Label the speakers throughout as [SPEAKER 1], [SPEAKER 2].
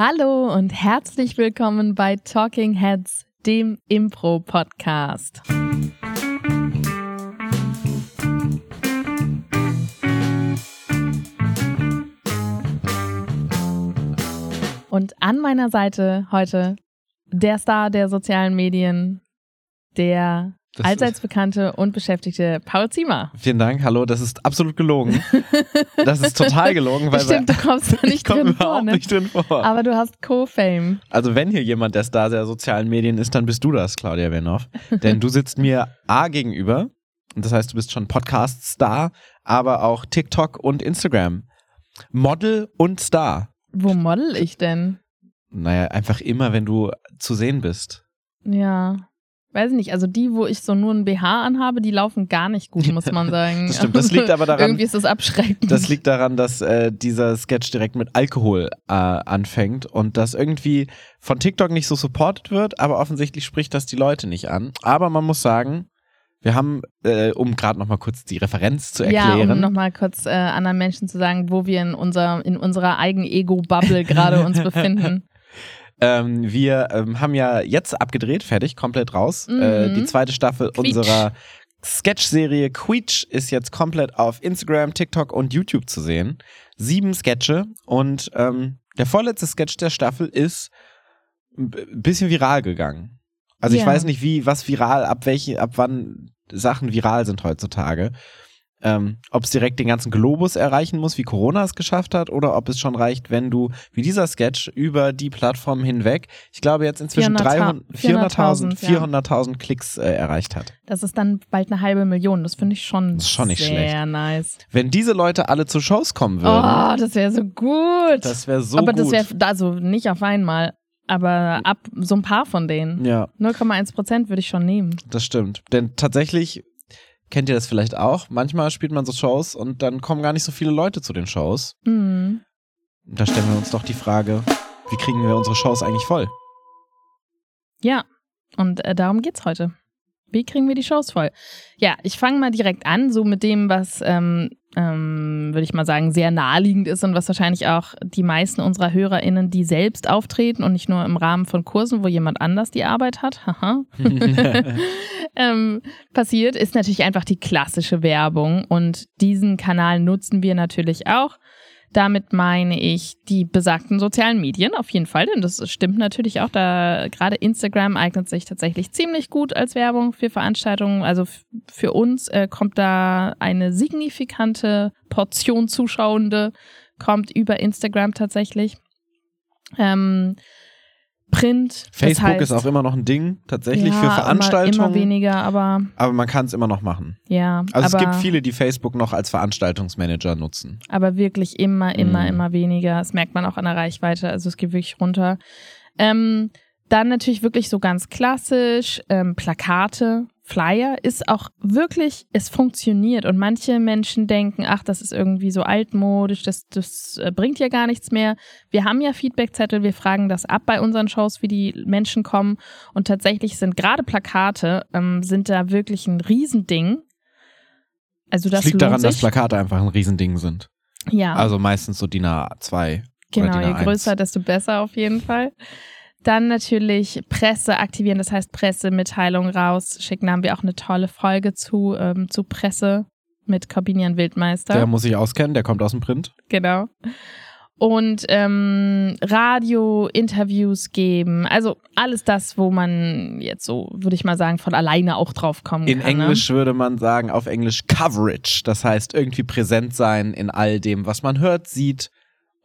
[SPEAKER 1] Hallo und herzlich willkommen bei Talking Heads, dem Impro-Podcast. Und an meiner Seite heute der Star der sozialen Medien, der
[SPEAKER 2] Das
[SPEAKER 1] allseits bekannte und beschäftigte Paul Ziemer.
[SPEAKER 2] Vielen Dank, hallo, das ist absolut gelogen. Das ist total gelogen, weil
[SPEAKER 1] Stimmt, du kommst da
[SPEAKER 2] ich
[SPEAKER 1] nicht drin vor, ne?
[SPEAKER 2] nicht drin vor.
[SPEAKER 1] Aber du hast Co-Fame.
[SPEAKER 2] Also wenn hier jemand der Star der sozialen Medien ist, dann bist du das, Claudia Wenhoff. Denn du sitzt mir A gegenüber, und das heißt, du bist schon Podcast-Star, aber auch TikTok und Instagram. Model und Star.
[SPEAKER 1] Wo model ich denn?
[SPEAKER 2] Naja, einfach immer, wenn du zu sehen bist.
[SPEAKER 1] Ja. Weiß ich nicht, also die, wo ich so nur ein BH anhabe, die laufen gar nicht gut, muss man sagen.
[SPEAKER 2] Das stimmt, das liegt aber daran-
[SPEAKER 1] Irgendwie ist das abschreckend.
[SPEAKER 2] Das liegt daran, dass äh, dieser Sketch direkt mit Alkohol äh, anfängt und das irgendwie von TikTok nicht so supported wird, aber offensichtlich spricht das die Leute nicht an. Aber man muss sagen, wir haben, äh, um gerade nochmal kurz die Referenz zu
[SPEAKER 1] ja,
[SPEAKER 2] erklären,
[SPEAKER 1] um nochmal kurz äh, anderen Menschen zu sagen, wo wir in, unser, in unserer eigenen Ego-Bubble gerade uns befinden.
[SPEAKER 2] Ähm, wir ähm, haben ja jetzt abgedreht, fertig, komplett raus.
[SPEAKER 1] Mhm.
[SPEAKER 2] Äh, die zweite Staffel
[SPEAKER 1] Quietsch.
[SPEAKER 2] unserer Sketch-Serie Queech ist jetzt komplett auf Instagram, TikTok und YouTube zu sehen. Sieben Sketche und ähm, der vorletzte Sketch der Staffel ist ein bisschen viral gegangen. Also ich
[SPEAKER 1] Ja.
[SPEAKER 2] weiß nicht, wie, was viral, ab welche, ab wann Sachen viral sind heutzutage. Ähm, ob es direkt den ganzen Globus erreichen muss, wie Corona es geschafft hat, oder ob es schon reicht, wenn du, wie dieser Sketch, über die Plattform hinweg, ich glaube jetzt inzwischen
[SPEAKER 1] 400.000,
[SPEAKER 2] 300 400.000
[SPEAKER 1] ja.
[SPEAKER 2] 400.000 Klicks äh, erreicht hat.
[SPEAKER 1] Das ist dann bald eine halbe Million. Das finde ich schon
[SPEAKER 2] Das ist schon nicht
[SPEAKER 1] sehr
[SPEAKER 2] schlecht.
[SPEAKER 1] nice.
[SPEAKER 2] Wenn diese Leute alle zu Shows kommen würden,
[SPEAKER 1] Oh, das wäre so gut.
[SPEAKER 2] das wäre so
[SPEAKER 1] aber
[SPEAKER 2] gut.
[SPEAKER 1] das wäre, also nicht auf einmal, aber ab so ein paar von denen.
[SPEAKER 2] ja,
[SPEAKER 1] 0,1 Prozent würde ich schon nehmen.
[SPEAKER 2] das stimmt. Denn tatsächlich, kennt ihr das vielleicht auch, manchmal spielt man so Shows und dann kommen gar nicht so viele Leute zu den Shows.
[SPEAKER 1] Mhm.
[SPEAKER 2] Da stellen wir uns doch die Frage, wie kriegen wir unsere Shows eigentlich voll?
[SPEAKER 1] Ja, und äh, darum geht's heute. Wie kriegen wir die Shows voll? Ja, ich fange mal direkt an, so mit dem, was, ähm, ähm, würde ich mal sagen, sehr naheliegend ist und was wahrscheinlich auch die meisten unserer HörerInnen, die selbst auftreten und nicht nur im Rahmen von Kursen, wo jemand anders die Arbeit hat, haha, ähm, passiert, ist natürlich einfach die klassische Werbung. Und diesen Kanal nutzen wir natürlich auch. Damit meine ich die besagten sozialen Medien auf jeden Fall, denn das stimmt natürlich auch. Da gerade Instagram eignet sich tatsächlich ziemlich gut als Werbung für Veranstaltungen. Also für uns äh, kommt da eine signifikante Portion Zuschauende kommt über Instagram tatsächlich. Ähm, Print. das
[SPEAKER 2] Facebook
[SPEAKER 1] heißt,
[SPEAKER 2] ist auch immer noch ein Ding, tatsächlich
[SPEAKER 1] ja,
[SPEAKER 2] für Veranstaltungen.
[SPEAKER 1] Immer, immer weniger, aber
[SPEAKER 2] aber man kann es immer noch machen.
[SPEAKER 1] ja.
[SPEAKER 2] Also
[SPEAKER 1] aber,
[SPEAKER 2] es gibt viele, die Facebook noch als Veranstaltungsmanager nutzen.
[SPEAKER 1] aber wirklich immer, immer,
[SPEAKER 2] Mhm.
[SPEAKER 1] immer weniger. Das merkt man auch an der Reichweite. Also es geht wirklich runter. Ähm, dann natürlich wirklich so ganz klassisch, ähm, Plakate, Flyer ist auch wirklich, es funktioniert. Und manche Menschen denken, ach, das ist irgendwie so altmodisch, das, das äh, bringt ja gar nichts mehr. Wir haben ja Feedbackzettel, wir fragen das ab bei unseren Shows, wie die Menschen kommen. Und tatsächlich sind gerade Plakate, ähm, sind da wirklich ein Riesending. Also das
[SPEAKER 2] Das liegt daran,
[SPEAKER 1] sich.
[SPEAKER 2] dass Plakate einfach ein Riesending sind.
[SPEAKER 1] ja.
[SPEAKER 2] Also meistens so DIN A2.
[SPEAKER 1] Genau,
[SPEAKER 2] oder
[SPEAKER 1] je
[SPEAKER 2] DIN A1.
[SPEAKER 1] größer, desto besser auf jeden Fall. Dann natürlich Presse aktivieren, das heißt Pressemitteilung rausschicken. Da haben wir auch eine tolle Folge zu, ähm, zu Presse mit Corbinian Wildmeister.
[SPEAKER 2] Der muss sich auskennen, der kommt aus dem Print.
[SPEAKER 1] genau. Und ähm, Radio, Interviews geben, also alles das, wo man jetzt so, würde ich mal sagen, von alleine auch drauf kommen
[SPEAKER 2] In
[SPEAKER 1] kann.
[SPEAKER 2] Englisch würde man sagen, auf Englisch Coverage. Das heißt, irgendwie präsent sein in all dem, was man hört, sieht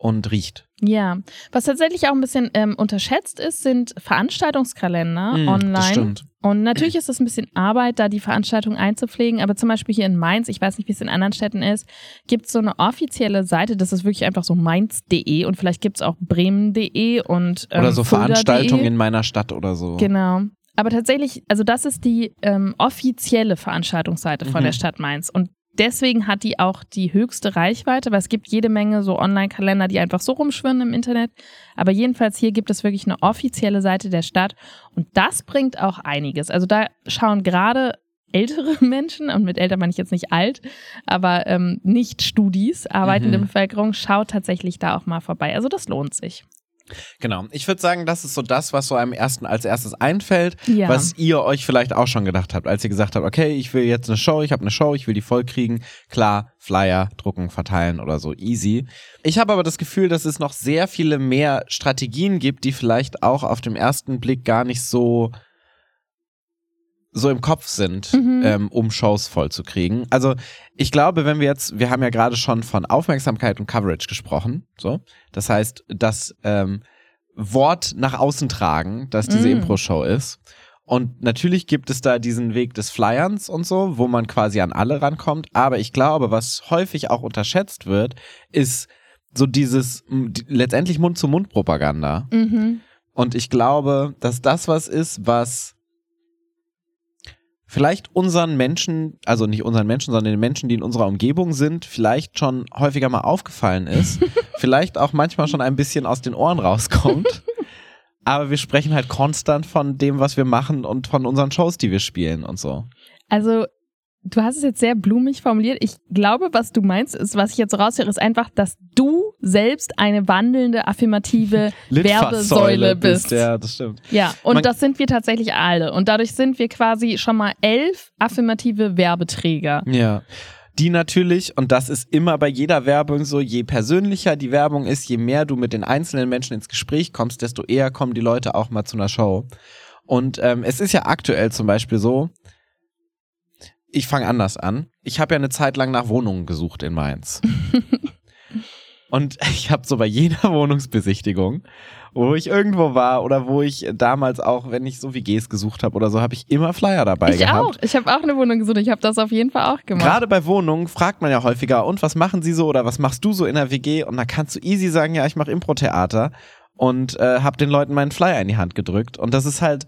[SPEAKER 2] und riecht.
[SPEAKER 1] Ja, was tatsächlich auch ein bisschen ähm, unterschätzt ist, sind Veranstaltungskalender
[SPEAKER 2] Mm,
[SPEAKER 1] online. Und natürlich ist es ein bisschen Arbeit, da die Veranstaltung einzupflegen, aber zum Beispiel hier in Mainz, ich weiß nicht, wie es in anderen Städten ist, gibt es so eine offizielle Seite, das ist wirklich einfach so mainz.de und vielleicht gibt es auch bremen.de und ähm,
[SPEAKER 2] Oder so. Veranstaltungen in meiner Stadt oder so.
[SPEAKER 1] Genau. Aber tatsächlich, also das ist die ähm, offizielle Veranstaltungsseite von
[SPEAKER 2] Mhm.
[SPEAKER 1] der Stadt Mainz. Und deswegen hat die auch die höchste Reichweite, weil es gibt jede Menge so Online-Kalender, die einfach so rumschwirren im Internet. Aber jedenfalls hier gibt es wirklich eine offizielle Seite der Stadt und das bringt auch einiges. Also da schauen gerade ältere Menschen, und mit älter meine ich jetzt nicht alt, aber ähm, nicht Studis, arbeitende
[SPEAKER 2] Mhm.
[SPEAKER 1] Bevölkerung, schaut tatsächlich da auch mal vorbei. Also das lohnt sich.
[SPEAKER 2] Genau. Ich würde sagen, das ist so das, was so einem ersten als erstes einfällt,
[SPEAKER 1] Ja.
[SPEAKER 2] was ihr euch vielleicht auch schon gedacht habt, als ihr gesagt habt, okay, ich will jetzt eine Show, ich habe eine Show, ich will die voll kriegen. Klar, Flyer, drucken, verteilen oder so, easy. Ich habe aber das Gefühl, dass es noch sehr viele mehr Strategien gibt, die vielleicht auch auf dem ersten Blick gar nicht so so im Kopf sind,
[SPEAKER 1] Mhm.
[SPEAKER 2] ähm, um Shows voll zu kriegen. Also ich glaube, wenn wir jetzt, wir haben ja gerade schon von Aufmerksamkeit und Coverage gesprochen, so. Das heißt, das ähm, Wort nach außen tragen, dass diese
[SPEAKER 1] Mm.
[SPEAKER 2] Impro-Show ist. Und natürlich gibt es da diesen Weg des Flyerns und so, wo man quasi an alle rankommt. Aber ich glaube, was häufig auch unterschätzt wird, ist so dieses die, letztendlich Mund-zu-Mund-Propaganda.
[SPEAKER 1] Mhm.
[SPEAKER 2] Und ich glaube, dass das was ist, was vielleicht unseren Menschen, also nicht unseren Menschen, sondern den Menschen, die in unserer Umgebung sind, vielleicht schon häufiger mal aufgefallen ist. vielleicht auch manchmal schon ein bisschen aus den Ohren rauskommt. Aber wir sprechen halt konstant von dem, was wir machen und von unseren Shows, die wir spielen und so.
[SPEAKER 1] Also, du hast es jetzt sehr blumig formuliert. Ich glaube, was du meinst, ist, was ich jetzt so raushöre, ist einfach, dass du selbst eine wandelnde, affirmative Werbesäule bist.
[SPEAKER 2] Ja, das stimmt.
[SPEAKER 1] Ja, und
[SPEAKER 2] Man-
[SPEAKER 1] das sind wir tatsächlich alle. Und dadurch sind wir quasi schon mal elf affirmative Werbeträger.
[SPEAKER 2] Ja. Die natürlich, und das ist immer bei jeder Werbung so, je persönlicher die Werbung ist, je mehr du mit den einzelnen Menschen ins Gespräch kommst, desto eher kommen die Leute auch mal zu einer Show. Und ähm, es ist ja aktuell zum Beispiel so, ich fange anders an. Ich habe ja eine Zeit lang nach Wohnungen gesucht in Mainz. Und ich habe so bei jeder Wohnungsbesichtigung, wo ich irgendwo war oder wo ich damals auch, wenn ich so WGs gesucht habe oder so, habe ich immer Flyer dabei
[SPEAKER 1] ich
[SPEAKER 2] gehabt.
[SPEAKER 1] auch. Ich habe auch eine Wohnung gesucht. Ich habe das auf jeden Fall auch gemacht.
[SPEAKER 2] Gerade bei Wohnungen fragt man ja häufiger, und was machen sie so oder was machst du so in der WG? Und da kannst du easy sagen, ja, ich mache Impro-Theater und äh, habe den Leuten meinen Flyer in die Hand gedrückt. Und das ist halt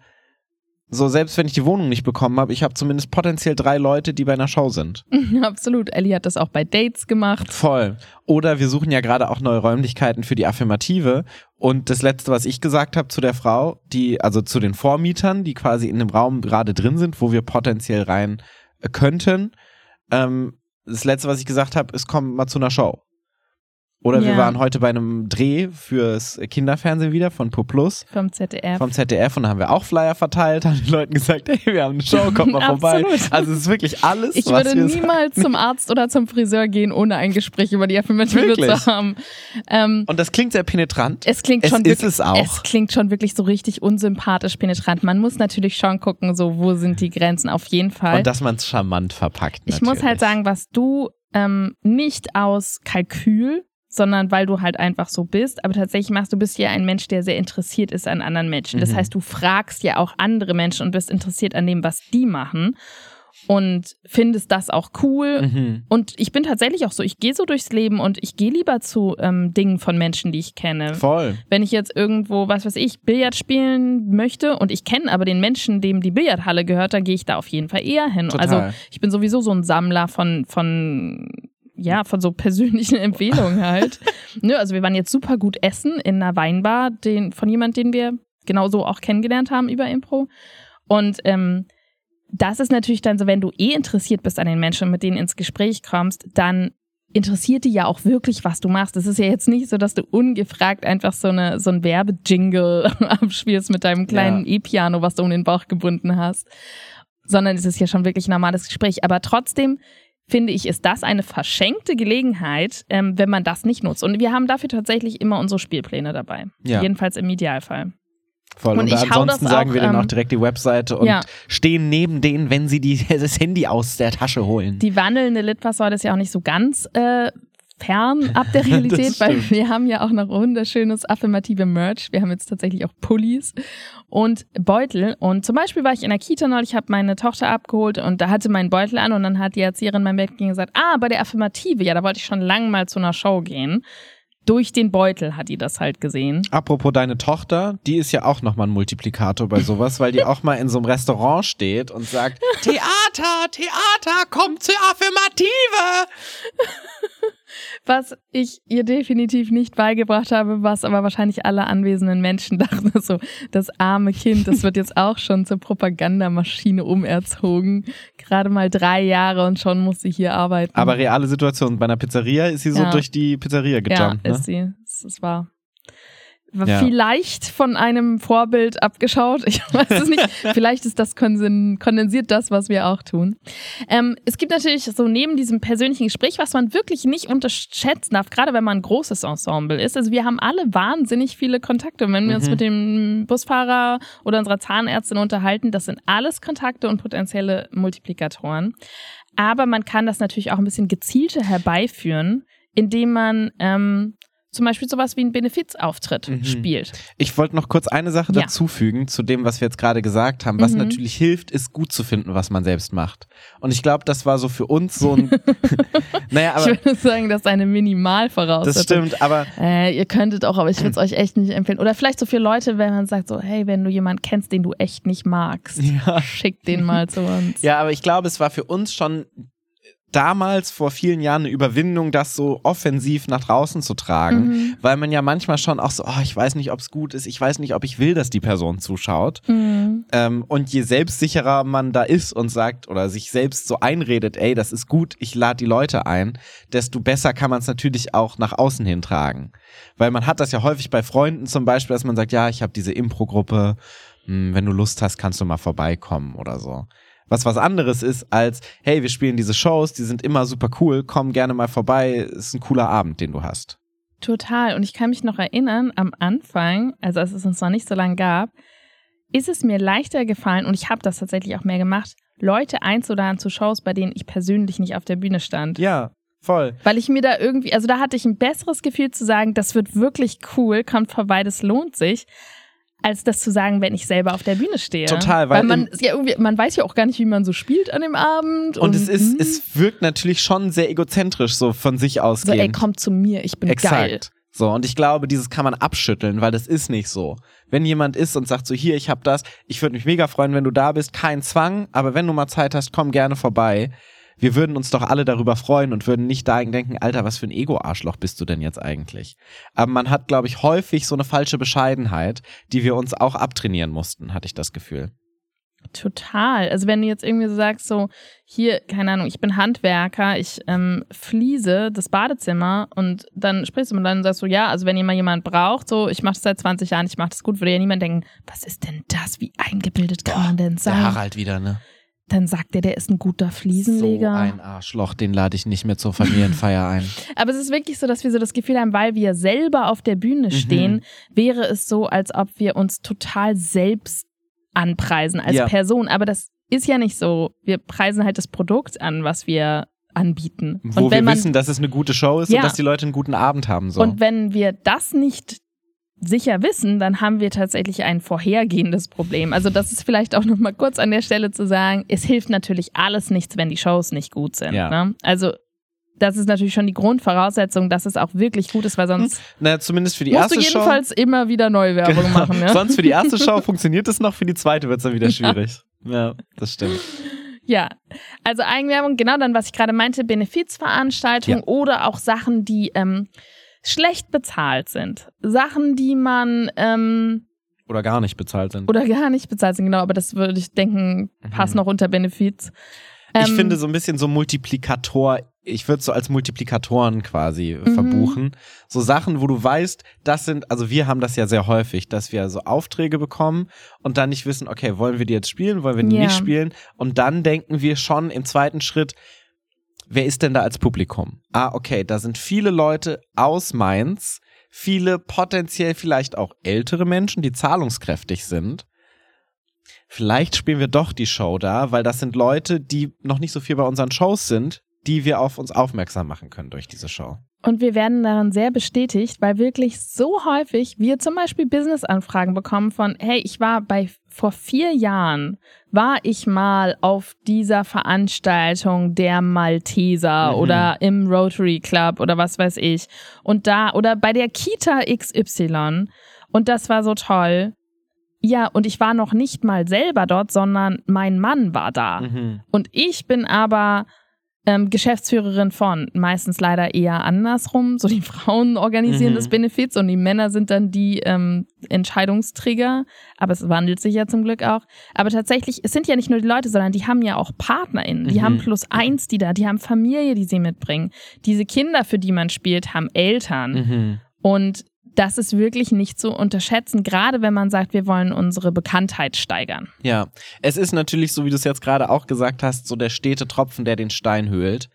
[SPEAKER 2] so, selbst wenn ich die Wohnung nicht bekommen habe, ich habe zumindest potenziell drei Leute, die bei einer Show sind.
[SPEAKER 1] Absolut. Ellie hat das auch bei Dates gemacht.
[SPEAKER 2] Voll. Oder wir suchen ja gerade auch neue Räumlichkeiten für die Affirmative. Und das letzte, was ich gesagt habe zu der Frau, die, also zu den Vormietern, die quasi in dem Raum gerade drin sind, wo wir potenziell rein äh, könnten, ähm, das letzte, was ich gesagt habe, ist, komm mal zu einer Show. Oder wir
[SPEAKER 1] Ja.
[SPEAKER 2] waren heute bei einem Dreh fürs Kinderfernsehen wieder von Pur Plus
[SPEAKER 1] Vom ZDF.
[SPEAKER 2] vom ZDF und da haben wir auch Flyer verteilt, haben den Leuten gesagt, hey, wir haben eine Show, kommt mal vorbei. Also es ist wirklich alles,
[SPEAKER 1] ich
[SPEAKER 2] was
[SPEAKER 1] würde
[SPEAKER 2] wir sagen.
[SPEAKER 1] niemals zum Arzt oder zum Friseur gehen, ohne ein Gespräch über die Affirmative
[SPEAKER 2] Wirklich?
[SPEAKER 1] zu haben. Ähm,
[SPEAKER 2] Und das klingt sehr penetrant.
[SPEAKER 1] es klingt
[SPEAKER 2] Es
[SPEAKER 1] schon
[SPEAKER 2] ist
[SPEAKER 1] wirklich,
[SPEAKER 2] es auch.
[SPEAKER 1] es klingt schon wirklich so richtig unsympathisch penetrant. Man muss natürlich schon gucken, so wo sind die Grenzen auf jeden Fall.
[SPEAKER 2] Und dass man es charmant verpackt.
[SPEAKER 1] ich muss halt
[SPEAKER 2] natürlich.
[SPEAKER 1] sagen, was du ähm, nicht aus Kalkül, sondern weil du halt einfach so bist, aber tatsächlich machst du bist ja ein Mensch, der sehr interessiert ist an anderen Menschen. Das
[SPEAKER 2] Mhm.
[SPEAKER 1] heißt, du fragst ja auch andere Menschen und bist interessiert an dem, was die machen und findest das auch cool.
[SPEAKER 2] Mhm.
[SPEAKER 1] Und ich bin tatsächlich auch so, ich gehe so durchs Leben und ich gehe lieber zu ähm, Dingen von Menschen, die ich kenne.
[SPEAKER 2] Voll.
[SPEAKER 1] Wenn ich jetzt irgendwo, was weiß ich, Billard spielen möchte und ich kenne aber den Menschen, dem die Billardhalle gehört, dann gehe ich da auf jeden Fall eher hin.
[SPEAKER 2] Total.
[SPEAKER 1] Also ich bin sowieso so ein Sammler von, von ja, von so persönlichen Empfehlungen halt. ne, also wir waren jetzt super gut essen in einer Weinbar, den, von jemand, den wir genauso auch kennengelernt haben über Impro. Und ähm, das ist natürlich dann so, wenn du eh interessiert bist an den Menschen mit denen ins Gespräch kommst, dann interessiert die ja auch wirklich, was du machst. Es ist ja jetzt nicht so, dass du ungefragt einfach so, eine, so ein Werbejingle abspielst mit deinem kleinen E-Piano, was du um den Bauch gebunden hast, sondern es ist ja schon wirklich ein normales Gespräch. Aber trotzdem finde ich, ist das eine verschenkte Gelegenheit, ähm, wenn man das nicht nutzt. Und wir haben dafür tatsächlich immer unsere Spielpläne dabei.
[SPEAKER 2] Ja.
[SPEAKER 1] Jedenfalls im Idealfall.
[SPEAKER 2] Voll.
[SPEAKER 1] Und
[SPEAKER 2] Und, ansonsten
[SPEAKER 1] das
[SPEAKER 2] sagen
[SPEAKER 1] auch,
[SPEAKER 2] wir dann
[SPEAKER 1] ähm,
[SPEAKER 2] auch direkt die Webseite und
[SPEAKER 1] ja.
[SPEAKER 2] stehen neben denen, wenn sie die, das Handy aus der Tasche holen.
[SPEAKER 1] Die wandelnde Litfaßsäule ist ja auch nicht so ganz äh, fern ab der Realität, weil wir haben ja auch noch wunderschönes affirmative Merch. Wir haben jetzt tatsächlich auch Pullis und Beutel. Und zum Beispiel war ich in der Kita neulich, habe meine Tochter abgeholt und da hatte mein Beutel an und dann hat die Erzieherin mein Bett gesagt, ah, bei der Affirmative, ja, da wollte ich schon lange mal zu einer Show gehen. Durch den Beutel hat die das halt gesehen.
[SPEAKER 2] Apropos deine Tochter, die ist ja auch nochmal ein Multiplikator bei sowas, weil die auch mal in so einem Restaurant steht und sagt, Theater, Theater, komm zur Affirmative.
[SPEAKER 1] Was ich ihr definitiv nicht beigebracht habe, was aber wahrscheinlich alle anwesenden Menschen dachten, so, das arme Kind, das wird jetzt auch schon zur Propagandamaschine umerzogen. Gerade mal drei Jahre und schon muss sie hier arbeiten.
[SPEAKER 2] Aber reale Situation, bei einer Pizzeria ist sie so
[SPEAKER 1] Ja.
[SPEAKER 2] durch die Pizzeria
[SPEAKER 1] ja,
[SPEAKER 2] gejumpt,
[SPEAKER 1] ist
[SPEAKER 2] ne?
[SPEAKER 1] sie. Das ist wahr. Ja. Vielleicht von einem Vorbild abgeschaut. Ich weiß es nicht. Vielleicht ist das kondensiert das, was wir auch tun. Ähm, es gibt natürlich so neben diesem persönlichen Gespräch, was man wirklich nicht unterschätzen darf, gerade wenn man ein großes Ensemble ist. Also wir haben alle wahnsinnig viele Kontakte. wenn wir mhm. uns mit dem Busfahrer oder unserer Zahnärztin unterhalten, das sind alles Kontakte und potenzielle Multiplikatoren. Aber man kann das natürlich auch ein bisschen gezielter herbeiführen, indem man ähm, zum Beispiel sowas wie ein Benefizauftritt mhm. spielt.
[SPEAKER 2] Ich wollte noch kurz eine Sache ja. dazufügen zu dem, was wir jetzt gerade gesagt haben. Was mhm. natürlich hilft, ist gut zu finden, was man selbst macht. Und ich glaube, das war so für uns so ein.
[SPEAKER 1] naja, aber. Ich würde sagen, das ist eine Minimalvoraussetzung.
[SPEAKER 2] Das stimmt, aber.
[SPEAKER 1] Äh, ihr könntet auch, aber ich würde es euch echt nicht empfehlen. Oder vielleicht so für Leute, wenn man sagt so, hey, wenn du jemanden kennst, den du echt nicht magst, ja. schick den mal zu uns.
[SPEAKER 2] Ja, aber ich glaube, es war für uns schon damals vor vielen Jahren eine Überwindung, das so offensiv nach draußen zu tragen, mhm. weil man ja manchmal schon auch so, oh, ich weiß nicht, ob es gut ist, ich weiß nicht, ob ich will, dass die Person zuschaut. Mhm. Ähm, und je selbstsicherer man da ist und sagt oder sich selbst so einredet, ey, das ist gut, ich lade die Leute ein, desto besser kann man es natürlich auch nach außen hin tragen. Weil man hat das ja häufig bei Freunden zum Beispiel, dass man sagt, ja, ich habe diese Impro-Gruppe, hm, wenn du Lust hast, kannst du mal vorbeikommen oder so was was anderes ist als, hey, wir spielen diese Shows, die sind immer super cool, komm gerne mal vorbei, ist ein cooler Abend, den du hast.
[SPEAKER 1] Total. Und ich kann mich noch erinnern, am Anfang, also als es uns noch nicht so lange gab, ist es mir leichter gefallen, und ich habe das tatsächlich auch mehr gemacht, Leute einzuladen zu Shows, bei denen ich persönlich nicht auf der Bühne stand.
[SPEAKER 2] Ja, voll.
[SPEAKER 1] Weil ich mir da irgendwie, also da hatte ich ein besseres Gefühl zu sagen, das wird wirklich cool, kommt vorbei, das lohnt sich, als das zu sagen, wenn ich selber auf der Bühne stehe.
[SPEAKER 2] Total,
[SPEAKER 1] weil, weil man ja irgendwie, man weiß ja auch gar nicht, wie man so spielt an dem Abend.
[SPEAKER 2] Und, und es ist, es wirkt natürlich schon sehr egozentrisch so von sich ausgehend.
[SPEAKER 1] So, ey, komm zu mir, ich bin Exakt. geil.
[SPEAKER 2] So, und ich glaube, dieses kann man abschütteln, weil das ist nicht so. Wenn jemand ist und sagt so, hier, ich hab das, ich würde mich mega freuen, wenn du da bist, kein Zwang, aber wenn du mal Zeit hast, komm gerne vorbei wir würden uns doch alle darüber freuen und würden nicht da denken, Alter, was für ein Ego-Arschloch bist du denn jetzt eigentlich? Aber man hat, glaube ich, häufig so eine falsche Bescheidenheit, die wir uns auch abtrainieren mussten, hatte ich das Gefühl.
[SPEAKER 1] Total. Also wenn du jetzt irgendwie so sagst, so hier, keine Ahnung, ich bin Handwerker, ich ähm, fliese das Badezimmer und dann sprichst du mit dann und sagst so, ja, also wenn jemand jemand braucht, so ich mache das seit 20 Jahren, ich mache das gut, würde ja niemand denken, was ist denn das? Wie eingebildet kann Boah, man denn sein?
[SPEAKER 2] Der Harald wieder, ne?
[SPEAKER 1] Dann sagt er, der ist ein guter Fliesenleger.
[SPEAKER 2] So ein Arschloch, den lade ich nicht mehr zur Familienfeier ein.
[SPEAKER 1] Aber es ist wirklich so, dass wir so das Gefühl haben, weil wir selber auf der Bühne mhm. stehen, mhm. wäre es so, als ob wir uns total selbst anpreisen als ja. Person. Aber das ist ja nicht so. Wir preisen halt das Produkt an, was wir anbieten.
[SPEAKER 2] Wo wir man, wissen, dass es eine gute Show ist ja. und dass die Leute einen guten Abend haben. So.
[SPEAKER 1] Und wenn wir das nicht sicher wissen, dann haben wir tatsächlich ein vorhergehendes Problem. Also das ist vielleicht auch noch mal kurz an der Stelle zu sagen, es hilft natürlich alles nichts, wenn die Shows nicht gut sind. Ja. Ne? Also das ist natürlich schon die Grundvoraussetzung, dass es auch wirklich gut ist, weil sonst
[SPEAKER 2] Na, zumindest für die
[SPEAKER 1] musst
[SPEAKER 2] erste
[SPEAKER 1] du jedenfalls
[SPEAKER 2] Show,
[SPEAKER 1] immer wieder neue Werbung genau. machen. Ja?
[SPEAKER 2] sonst für die erste Show funktioniert es noch, für die zweite wird es dann wieder schwierig. Ja. ja, das stimmt.
[SPEAKER 1] Ja, also Eigenwerbung, genau dann, was ich gerade meinte, Benefizveranstaltungen ja. oder auch Sachen, die ähm, schlecht bezahlt sind. Sachen, die man ähm,
[SPEAKER 2] oder gar nicht bezahlt sind.
[SPEAKER 1] Oder gar nicht bezahlt sind, genau, aber das würde ich denken, passt mhm. noch unter Benefits.
[SPEAKER 2] Ich ähm, finde so ein bisschen so Multiplikator, ich würde so als Multiplikatoren quasi mhm. verbuchen. So Sachen, wo du weißt, das sind, also wir haben das ja sehr häufig, dass wir so Aufträge bekommen und dann nicht wissen, okay, wollen wir die jetzt spielen, wollen wir die ja. nicht spielen? Und dann denken wir schon im zweiten Schritt, wer ist denn da als Publikum? Ah, okay, da sind viele Leute aus Mainz, viele potenziell vielleicht auch ältere Menschen, die zahlungskräftig sind. Vielleicht spielen wir doch die Show da, weil das sind Leute, die noch nicht so viel bei unseren Shows sind, die wir auf uns aufmerksam machen können durch diese Show.
[SPEAKER 1] Und wir werden daran sehr bestätigt, weil wirklich so häufig wir zum Beispiel Business-Anfragen bekommen von, hey, ich war bei, vor vier Jahren war ich mal auf dieser Veranstaltung der Malteser mhm. oder im Rotary Club oder was weiß ich. Und da, oder bei der Kita XY. Und das war so toll. Ja, und ich war noch nicht mal selber dort, sondern mein Mann war da. Mhm. Und ich bin aber ähm, Geschäftsführerin von. Meistens leider eher andersrum. So die Frauen organisieren mhm. das Benefits und die Männer sind dann die ähm, Entscheidungsträger. Aber es wandelt sich ja zum Glück auch. Aber tatsächlich, es sind ja nicht nur die Leute, sondern die haben ja auch PartnerInnen. Die mhm. haben plus eins, die da, die haben Familie, die sie mitbringen. Diese Kinder, für die man spielt, haben Eltern. Mhm. Und das ist wirklich nicht zu unterschätzen, gerade wenn man sagt, wir wollen unsere Bekanntheit steigern.
[SPEAKER 2] Ja, es ist natürlich, so wie du es jetzt gerade auch gesagt hast, so der stete Tropfen, der den Stein höhlt.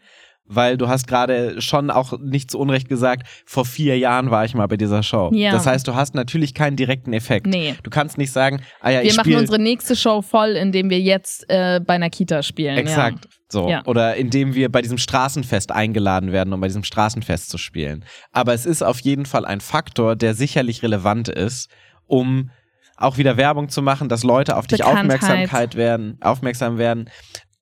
[SPEAKER 2] Weil du hast gerade schon auch nicht zu Unrecht gesagt, vor vier Jahren war ich mal bei dieser Show.
[SPEAKER 1] Ja.
[SPEAKER 2] Das heißt, du hast natürlich keinen direkten Effekt.
[SPEAKER 1] Nee.
[SPEAKER 2] Du kannst nicht sagen, ah ja,
[SPEAKER 1] Wir
[SPEAKER 2] ich
[SPEAKER 1] machen unsere nächste Show voll, indem wir jetzt äh, bei einer Kita spielen.
[SPEAKER 2] Exakt. So.
[SPEAKER 1] Ja.
[SPEAKER 2] Oder indem wir bei diesem Straßenfest eingeladen werden, um bei diesem Straßenfest zu spielen. Aber es ist auf jeden Fall ein Faktor, der sicherlich relevant ist, um auch wieder Werbung zu machen, dass Leute auf dich. Aufmerksamkeit werden, aufmerksam werden.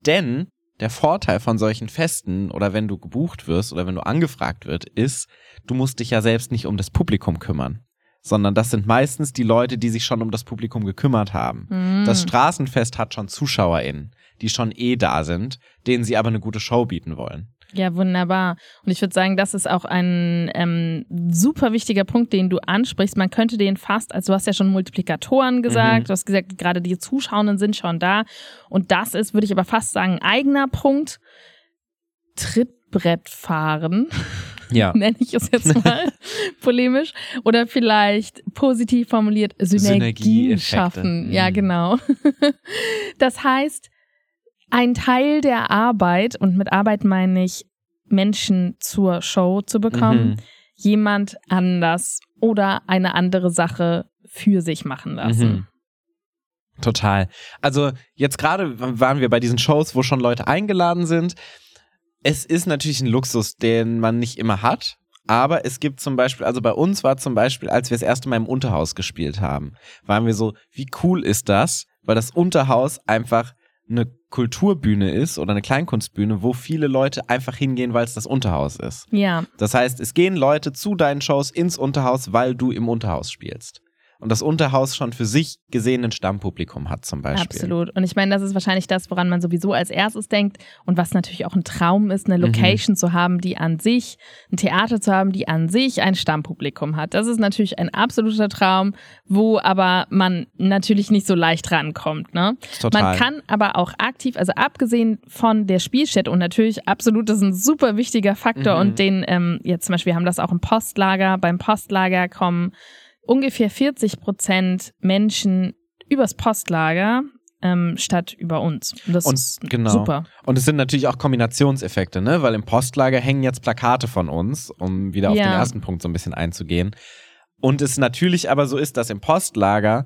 [SPEAKER 2] Denn der Vorteil von solchen Festen oder wenn du gebucht wirst oder wenn du angefragt wird, ist, du musst dich ja selbst nicht um das Publikum kümmern. Sondern das sind meistens die Leute, die sich schon um das Publikum gekümmert haben.
[SPEAKER 1] Ja.
[SPEAKER 2] Das Straßenfest hat schon ZuschauerInnen, die schon eh da sind, denen sie aber eine gute Show bieten wollen.
[SPEAKER 1] Ja, wunderbar. Und ich würde sagen, das ist auch ein ähm, super wichtiger Punkt, den du ansprichst. Man könnte den fast, also du hast ja schon Multiplikatoren gesagt,
[SPEAKER 2] Mhm.
[SPEAKER 1] du hast gesagt, gerade die Zuschauenden sind schon da. Und das ist, würde ich aber fast sagen, ein eigener Punkt. Trittbrettfahren,
[SPEAKER 2] Ja.
[SPEAKER 1] nenne ich es jetzt mal polemisch. Oder vielleicht positiv formuliert, Synergien schaffen. Ja,
[SPEAKER 2] Mhm.
[SPEAKER 1] genau. Das heißt, ein Teil der Arbeit, und mit Arbeit meine ich, Menschen zur Show zu bekommen,
[SPEAKER 2] Mhm.
[SPEAKER 1] jemand anders oder eine andere Sache für sich machen lassen.
[SPEAKER 2] Mhm. Total. Also jetzt gerade waren wir bei diesen Shows, wo schon Leute eingeladen sind. Es ist natürlich ein Luxus, den man nicht immer hat. Aber es gibt zum Beispiel, also bei uns war zum Beispiel, als wir das erste Mal im Unterhaus gespielt haben, waren wir so, wie cool ist das? Weil das Unterhaus einfach eine Kulturbühne ist oder eine Kleinkunstbühne, wo viele Leute einfach hingehen, weil es das Unterhaus ist.
[SPEAKER 1] Ja,
[SPEAKER 2] Das heißt, es gehen Leute zu deinen Shows ins Unterhaus, weil du im Unterhaus spielst. Und das Unterhaus schon für sich gesehen ein Stammpublikum hat zum Beispiel.
[SPEAKER 1] absolut. Und ich meine, das ist wahrscheinlich das, woran man sowieso als erstes denkt und was natürlich auch ein Traum ist,
[SPEAKER 2] Mhm.
[SPEAKER 1] eine Location zu haben, die an sich, ein Theater zu haben, die an sich ein Stammpublikum hat. Das ist natürlich ein absoluter Traum, wo aber man natürlich nicht so leicht rankommt. Ne?
[SPEAKER 2] Total.
[SPEAKER 1] Man kann aber auch aktiv, also abgesehen von der Spielstätte und natürlich absolut, das ist ein super wichtiger Faktor
[SPEAKER 2] Mhm.
[SPEAKER 1] und den, ähm, jetzt zum Beispiel, wir haben das auch im Postlager. Beim Postlager kommen ungefähr 40 Prozent Menschen übers Postlager ähm, statt über uns. Das
[SPEAKER 2] Und
[SPEAKER 1] ist
[SPEAKER 2] genau.
[SPEAKER 1] super.
[SPEAKER 2] Und es sind natürlich auch Kombinationseffekte, ne? Weil im Postlager hängen jetzt Plakate von uns, um wieder auf
[SPEAKER 1] Ja.
[SPEAKER 2] den ersten Punkt so ein bisschen einzugehen. Und es natürlich aber so ist, dass im Postlager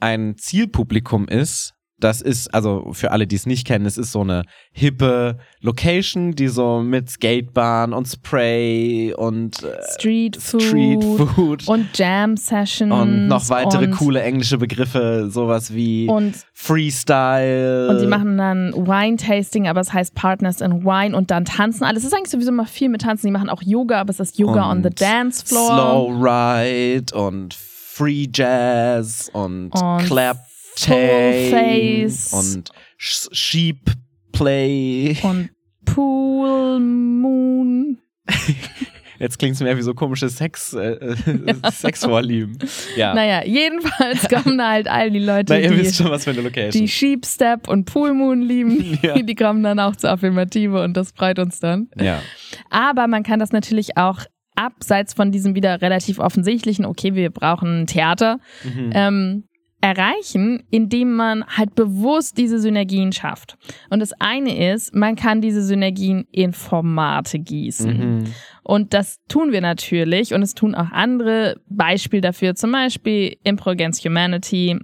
[SPEAKER 2] ein Zielpublikum ist. Das ist, also für alle, die es nicht kennen, es ist so eine hippe Location, die so mit Skatebahn und Spray und äh,
[SPEAKER 1] Street Food,
[SPEAKER 2] Street Food
[SPEAKER 1] und Jam Sessions
[SPEAKER 2] und noch weitere
[SPEAKER 1] und,
[SPEAKER 2] coole englische Begriffe, sowas wie
[SPEAKER 1] und
[SPEAKER 2] Freestyle.
[SPEAKER 1] Und die machen dann Wine-Tasting, aber es heißt Partners in Wine und dann tanzen alle. Es ist eigentlich sowieso immer viel mit Tanzen. Die machen auch Yoga, aber es ist Yoga on the Dance Floor.
[SPEAKER 2] Slow Ride und Free Jazz und,
[SPEAKER 1] Und
[SPEAKER 2] Clap
[SPEAKER 1] Face.
[SPEAKER 2] und Sh Sheep Play.
[SPEAKER 1] Und Pool Moon.
[SPEAKER 2] Jetzt klingt es mehr wie so komische Sex, äh, äh, Sexvorlieben. Ja.
[SPEAKER 1] Naja, jedenfalls kommen da halt all die Leute,
[SPEAKER 2] Na, ihr wisst
[SPEAKER 1] die,
[SPEAKER 2] schon, was für eine Location.
[SPEAKER 1] die Sheep Step und Pool Moon lieben.
[SPEAKER 2] Ja.
[SPEAKER 1] Die kommen dann auch zur Affirmative und das freut uns dann.
[SPEAKER 2] ja.
[SPEAKER 1] Aber man kann das natürlich auch abseits von diesem wieder relativ offensichtlichen, okay, wir brauchen ein Theater,
[SPEAKER 2] Mhm.
[SPEAKER 1] ähm, erreichen, indem man halt bewusst diese Synergien schafft. Und das eine ist, man kann diese Synergien in Formate gießen.
[SPEAKER 2] Mhm.
[SPEAKER 1] Und das tun wir natürlich und es tun auch andere. Beispiel dafür zum Beispiel Impro Against Humanity,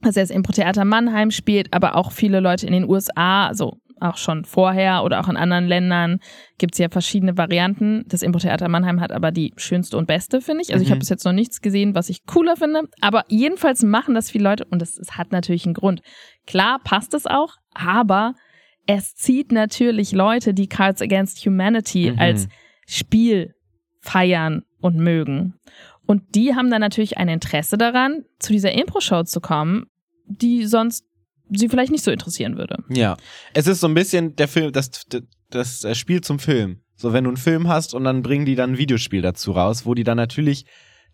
[SPEAKER 1] was jetzt Impro-Theater Mannheim spielt, aber auch viele Leute in den USA, also auch schon vorher oder auch in anderen Ländern gibt's ja verschiedene Varianten. Das Impro-Theater Mannheim hat aber die schönste und beste, finde ich. Also ich
[SPEAKER 2] Mhm.
[SPEAKER 1] habe bis jetzt noch nichts gesehen, was ich cooler finde. Aber jedenfalls machen das viele Leute und es es hat natürlich einen Grund. Klar passt es auch, aber es zieht natürlich Leute, die Cards Against Humanity
[SPEAKER 2] Mhm.
[SPEAKER 1] als Spiel feiern und mögen. Und die haben dann natürlich ein Interesse daran, zu dieser Impro-Show zu kommen, die sonst sie vielleicht nicht so interessieren würde.
[SPEAKER 2] Ja. Es ist so ein bisschen der Film, das, das, das Spiel zum Film. So, wenn du einen Film hast und dann bringen die dann ein Videospiel dazu raus, wo die dann natürlich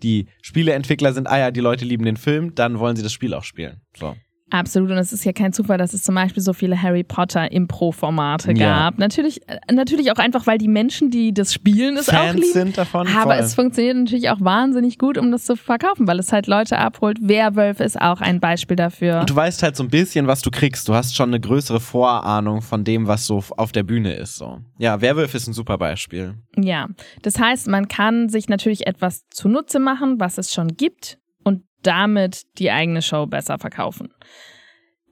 [SPEAKER 2] die Spieleentwickler sind, ah ja, die Leute lieben den Film, dann wollen sie das Spiel auch spielen. So.
[SPEAKER 1] Absolut, und es ist ja kein Zufall, dass es zum Beispiel so viele Harry Potter Impro-Formate
[SPEAKER 2] Ja.
[SPEAKER 1] gab. Natürlich, äh, natürlich auch einfach, weil die Menschen, die das spielen, es auch
[SPEAKER 2] Fans
[SPEAKER 1] lieben.
[SPEAKER 2] sind davon.
[SPEAKER 1] Aber
[SPEAKER 2] voll.
[SPEAKER 1] es funktioniert natürlich auch wahnsinnig gut, um das zu verkaufen, weil es halt Leute abholt. Werwolf ist auch ein Beispiel dafür.
[SPEAKER 2] Und du weißt halt so ein bisschen, was du kriegst. Du hast schon eine größere Vorahnung von dem, was so auf der Bühne ist. So. Ja, Werwolf ist ein super Beispiel.
[SPEAKER 1] Ja, das heißt, man kann sich natürlich etwas zunutze machen, was es schon gibt damit die eigene Show besser verkaufen.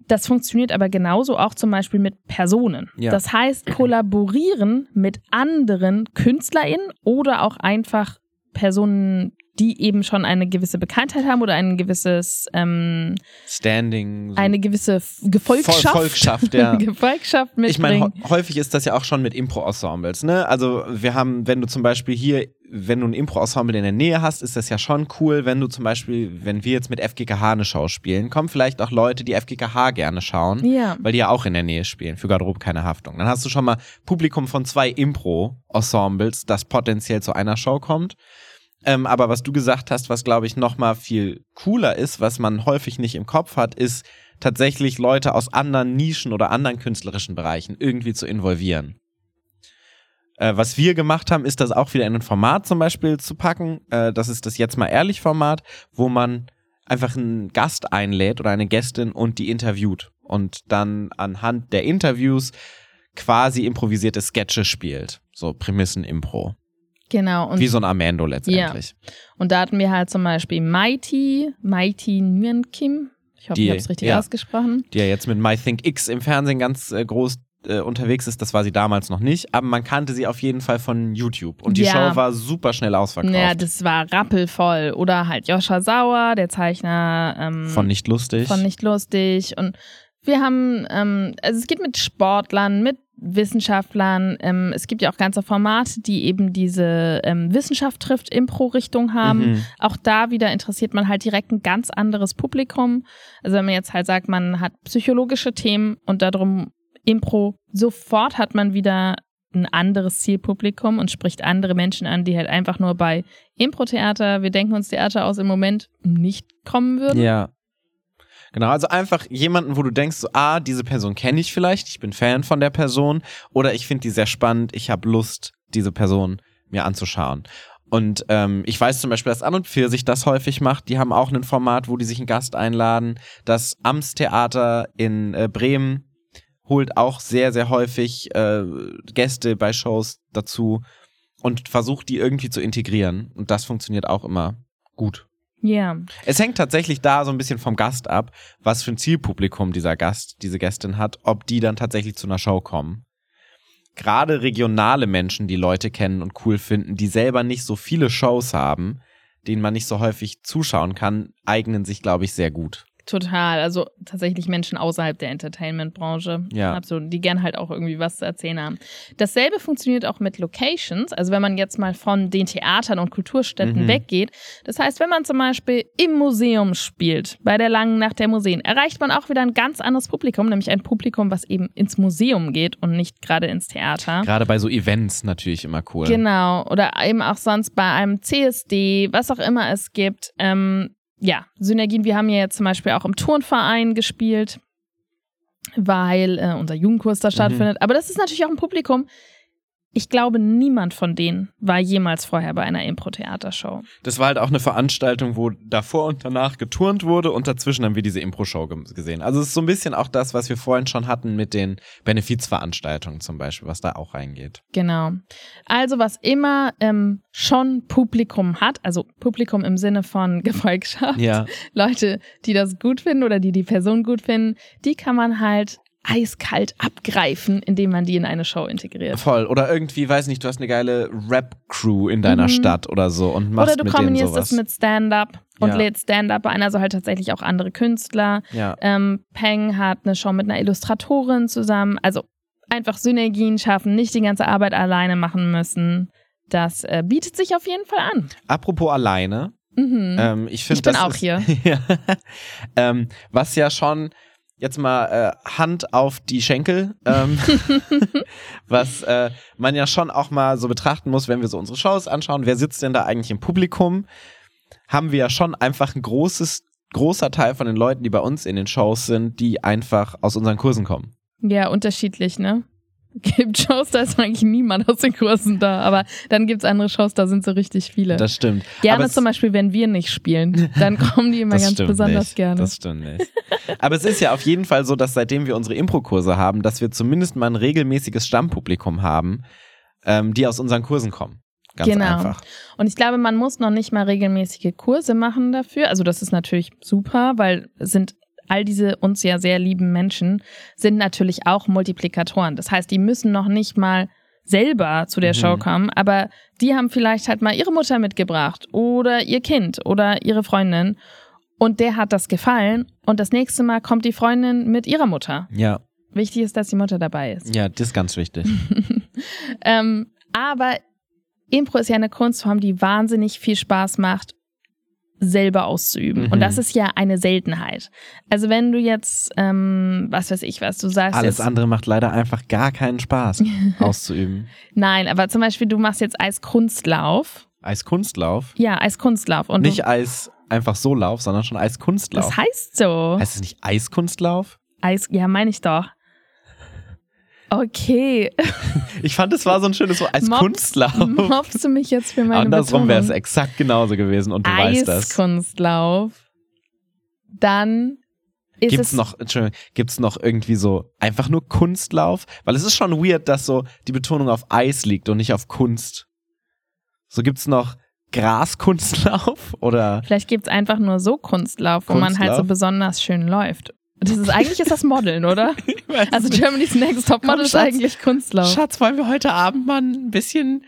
[SPEAKER 1] Das funktioniert aber genauso auch zum Beispiel mit Personen.
[SPEAKER 2] Ja.
[SPEAKER 1] Das heißt, kollaborieren mit anderen KünstlerInnen oder auch einfach Personen, die eben schon eine gewisse Bekanntheit haben oder ein gewisses, ähm,
[SPEAKER 2] Standing. So.
[SPEAKER 1] eine gewisse Gefolgschaft.
[SPEAKER 2] Volkschaft, ja.
[SPEAKER 1] Gefolgschaft
[SPEAKER 2] Ich meine,
[SPEAKER 1] mitbringen.
[SPEAKER 2] hä- häufig ist das ja auch schon mit Impro-Ensembles, ne? Also wir haben, wenn du zum Beispiel hier, wenn du ein Impro-Ensemble in der Nähe hast, ist das ja schon cool, wenn du zum Beispiel, wenn wir jetzt mit FGKH eine Show spielen, kommen vielleicht auch Leute, die FGKH gerne schauen,
[SPEAKER 1] ja.
[SPEAKER 2] weil die ja auch in der Nähe spielen, für Garderobe keine Haftung. Dann hast du schon mal Publikum von zwei Impro-Ensembles, das potenziell zu einer Show kommt. Ähm, aber was du gesagt hast, was glaube ich noch mal viel cooler ist, was man häufig nicht im Kopf hat, ist tatsächlich Leute aus anderen Nischen oder anderen künstlerischen Bereichen irgendwie zu involvieren. Äh, was wir gemacht haben, ist das auch wieder in ein Format zum Beispiel zu packen. Äh, das ist das jetzt mal ehrlich Format, wo man einfach einen Gast einlädt oder eine Gästin und die interviewt und dann anhand der Interviews quasi improvisierte Sketche spielt. So Prämissen-Impro.
[SPEAKER 1] Genau. Und
[SPEAKER 2] Wie so ein Amando letztendlich.
[SPEAKER 1] Und da hatten wir halt zum Beispiel Mighty, Mighty Nguyen Kim. Ich hoffe,
[SPEAKER 2] Die-
[SPEAKER 1] ich habe es richtig
[SPEAKER 2] ja.
[SPEAKER 1] ausgesprochen.
[SPEAKER 2] Die ja jetzt mit My Think X im Fernsehen ganz äh, groß äh, unterwegs ist. Das war sie damals noch nicht, aber man kannte sie auf jeden Fall von YouTube. Und die
[SPEAKER 1] Ja.
[SPEAKER 2] Show war super schnell ausverkauft.
[SPEAKER 1] Ja, das war rappelvoll. Oder halt Joscha Sauer, der Zeichner ähm,
[SPEAKER 2] von nicht lustig.
[SPEAKER 1] von Nicht Lustig. Und wir haben, ähm, also es geht mit Sportlern, mit Wissenschaftlern. Ähm, es gibt ja auch ganze Formate, die eben diese ähm, Wissenschaft trifft Impro-Richtung haben.
[SPEAKER 2] Mhm.
[SPEAKER 1] Auch da wieder interessiert man halt direkt ein ganz anderes Publikum. Also wenn man jetzt halt sagt, man hat psychologische Themen und darum Impro, sofort hat man wieder ein anderes Zielpublikum und spricht andere Menschen an, die halt einfach nur bei Impro-Theater, wir denken uns Theater aus im Moment, nicht kommen würden.
[SPEAKER 2] Ja. Genau, also einfach jemanden, wo du denkst, so, ah, diese Person kenne ich vielleicht, ich bin Fan von der Person oder ich finde die sehr spannend, ich habe Lust, diese Person mir anzuschauen. Und ähm, ich weiß zum Beispiel, dass An und Für sich das häufig macht. Die haben auch ein Format, wo die sich einen Gast einladen. Das Amtstheater in äh, Bremen holt auch sehr, sehr häufig äh, Gäste bei Shows dazu und versucht die irgendwie zu integrieren. Und das funktioniert auch immer gut.
[SPEAKER 1] Ja.
[SPEAKER 2] Es hängt tatsächlich da so ein bisschen vom Gast ab, was für ein Zielpublikum dieser Gast, diese Gästin hat, ob die dann tatsächlich zu einer Show kommen. Gerade regionale Menschen, die Leute kennen und cool finden, die selber nicht so viele Shows haben, denen man nicht so häufig zuschauen kann, eignen sich, glaube ich, sehr gut.
[SPEAKER 1] Total. Also tatsächlich Menschen außerhalb der Entertainment-Branche.
[SPEAKER 2] Ja.
[SPEAKER 1] Absolut. Die gern halt auch irgendwie was zu erzählen haben. Dasselbe funktioniert auch mit Locations. Also wenn man jetzt mal von den Theatern und Kulturstätten
[SPEAKER 2] Mhm.
[SPEAKER 1] weggeht. Das heißt, wenn man zum Beispiel im Museum spielt, bei der langen Nacht der Museen, erreicht man auch wieder ein ganz anderes Publikum, nämlich ein Publikum, was eben ins Museum geht und nicht gerade ins Theater.
[SPEAKER 2] Gerade bei so Events natürlich immer cool.
[SPEAKER 1] Genau. Oder eben auch sonst bei einem CSD, was auch immer es gibt. Ähm, ja, Synergien. Wir haben ja jetzt zum Beispiel auch im Turnverein gespielt, weil äh, unser Jugendkurs da stattfindet. Aber das ist natürlich auch ein Publikum. Ich glaube, niemand von denen war jemals vorher bei einer Impro-Theatershow.
[SPEAKER 2] Das war halt auch eine Veranstaltung, wo davor und danach geturnt wurde und dazwischen haben wir diese Impro-Show ge- gesehen. Also es ist so ein bisschen auch das, was wir vorhin schon hatten mit den Benefizveranstaltungen zum Beispiel, was da auch reingeht.
[SPEAKER 1] Genau. Also was immer ähm, schon Publikum hat, also Publikum im Sinne von Gefolgschaft,
[SPEAKER 2] Ja.
[SPEAKER 1] Leute, die das gut finden oder die die Person gut finden, die kann man halt eiskalt abgreifen, indem man die in eine Show integriert.
[SPEAKER 2] Voll. Oder irgendwie, weiß nicht, du hast eine geile Rap-Crew in deiner
[SPEAKER 1] Mhm.
[SPEAKER 2] Stadt oder so und machst
[SPEAKER 1] Oder du
[SPEAKER 2] mit
[SPEAKER 1] kombinierst
[SPEAKER 2] sowas.
[SPEAKER 1] es mit Stand-up und
[SPEAKER 2] Ja.
[SPEAKER 1] lädst Stand-up ein, also halt tatsächlich auch andere Künstler.
[SPEAKER 2] ja.
[SPEAKER 1] Ähm, Peng hat eine Show mit einer Illustratorin zusammen. Also einfach Synergien schaffen, nicht die ganze Arbeit alleine machen müssen. Das äh, bietet sich auf jeden Fall an.
[SPEAKER 2] Apropos alleine,
[SPEAKER 1] Mhm.
[SPEAKER 2] ähm, ich finde
[SPEAKER 1] Ich bin
[SPEAKER 2] das
[SPEAKER 1] auch
[SPEAKER 2] ist,
[SPEAKER 1] hier.
[SPEAKER 2] ja. ähm, was ja schon jetzt mal äh, Hand auf die Schenkel, ähm, was äh, man ja schon auch mal so betrachten muss, wenn wir so unsere Shows anschauen. Wer sitzt denn da eigentlich im Publikum? Haben wir ja schon einfach ein großes großer Teil von den Leuten, die bei uns in den Shows sind, die einfach aus unseren Kursen kommen.
[SPEAKER 1] Ja, unterschiedlich, ne? Gibt Shows, da ist eigentlich niemand aus den Kursen da, aber dann gibt es andere Shows, da sind so richtig viele.
[SPEAKER 2] Das stimmt.
[SPEAKER 1] gerne
[SPEAKER 2] Aber
[SPEAKER 1] zum Beispiel, wenn wir nicht spielen, dann kommen die immer ganz besonders
[SPEAKER 2] nicht.
[SPEAKER 1] gerne.
[SPEAKER 2] Das stimmt nicht. Aber es ist ja auf jeden Fall so, dass seitdem wir unsere Impro-Kurse haben, dass wir zumindest mal ein regelmäßiges Stammpublikum haben, ähm, die aus unseren Kursen kommen. Ganz
[SPEAKER 1] Genau.
[SPEAKER 2] einfach.
[SPEAKER 1] Und ich glaube, man muss noch nicht mal regelmäßige Kurse machen dafür. Also das ist natürlich super, weil es sind all diese uns ja sehr lieben Menschen sind natürlich auch Multiplikatoren. Das heißt, die müssen noch nicht mal selber zu der
[SPEAKER 2] Mhm.
[SPEAKER 1] Show kommen, aber die haben vielleicht halt mal ihre Mutter mitgebracht oder ihr Kind oder ihre Freundin und der hat das gefallen und das nächste Mal kommt die Freundin mit ihrer Mutter.
[SPEAKER 2] Ja,
[SPEAKER 1] Wichtig ist, dass die Mutter dabei ist.
[SPEAKER 2] ja, das ist ganz wichtig.
[SPEAKER 1] Ähm, aber Impro ist ja eine Kunstform, die wahnsinnig viel Spaß macht, selber auszuüben.
[SPEAKER 2] Mhm.
[SPEAKER 1] Und das ist ja eine Seltenheit. Also wenn du jetzt, ähm, was weiß ich was, du sagst
[SPEAKER 2] Alles
[SPEAKER 1] jetzt,
[SPEAKER 2] andere macht leider einfach gar keinen Spaß auszuüben.
[SPEAKER 1] nein, aber zum Beispiel du machst jetzt Eiskunstlauf.
[SPEAKER 2] Eiskunstlauf.
[SPEAKER 1] Ja, Eiskunstlauf. Und
[SPEAKER 2] Nicht Eis einfach so Lauf, sondern schon Eiskunstlauf.
[SPEAKER 1] das heißt so.
[SPEAKER 2] heißt es nicht Eiskunstlauf?
[SPEAKER 1] Eis, ja, meine ich doch. Okay.
[SPEAKER 2] Ich fand, es war so ein schönes Wort. Eiskunstlauf.
[SPEAKER 1] Mobst du mich jetzt für meine
[SPEAKER 2] Andersrum wäre es exakt genauso gewesen und du weißt das.
[SPEAKER 1] Eiskunstlauf. Dann ist
[SPEAKER 2] Gibt's
[SPEAKER 1] es
[SPEAKER 2] noch, Entschuldigung, gibt's noch irgendwie so einfach nur Kunstlauf? Weil es ist schon weird, dass so die Betonung auf Eis liegt und nicht auf Kunst. So gibt's noch Graskunstlauf oder
[SPEAKER 1] Vielleicht gibt's einfach nur so Kunstlauf, wo man halt so
[SPEAKER 2] Kunstlauf?
[SPEAKER 1] besonders schön läuft. Das ist eigentlich ist das Modeln, oder? Also Germany's Next Top Model ist eigentlich Kunstlauf.
[SPEAKER 2] Schatz, wollen wir heute Abend mal ein bisschen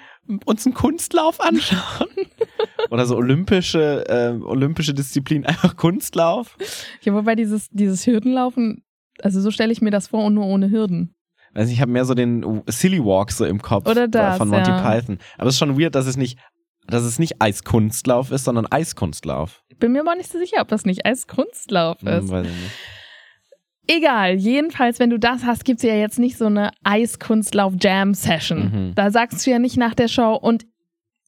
[SPEAKER 2] uns einen Kunstlauf anschauen? oder so olympische, äh, olympische Disziplin, einfach Kunstlauf?
[SPEAKER 1] Ja, wobei dieses, dieses Hürdenlaufen, also so stelle ich mir das vor und nur ohne Hürden.
[SPEAKER 2] Weiß nicht, ich habe mehr so den Silly Walk so im Kopf
[SPEAKER 1] Oder das,
[SPEAKER 2] von Monty
[SPEAKER 1] ja.
[SPEAKER 2] Python. Aber es ist schon weird, dass es nicht, dass es nicht Eiskunstlauf ist, sondern Eiskunstlauf.
[SPEAKER 1] Ich bin mir aber nicht so sicher, ob das nicht als Kunstlauf
[SPEAKER 2] Hm,
[SPEAKER 1] ist.
[SPEAKER 2] weiß ich nicht.
[SPEAKER 1] Egal, jedenfalls, wenn du das hast, gibt's ja jetzt nicht so eine Eiskunstlauf-Jam-Session.
[SPEAKER 2] Mhm.
[SPEAKER 1] Da sagst du ja nicht nach der Show und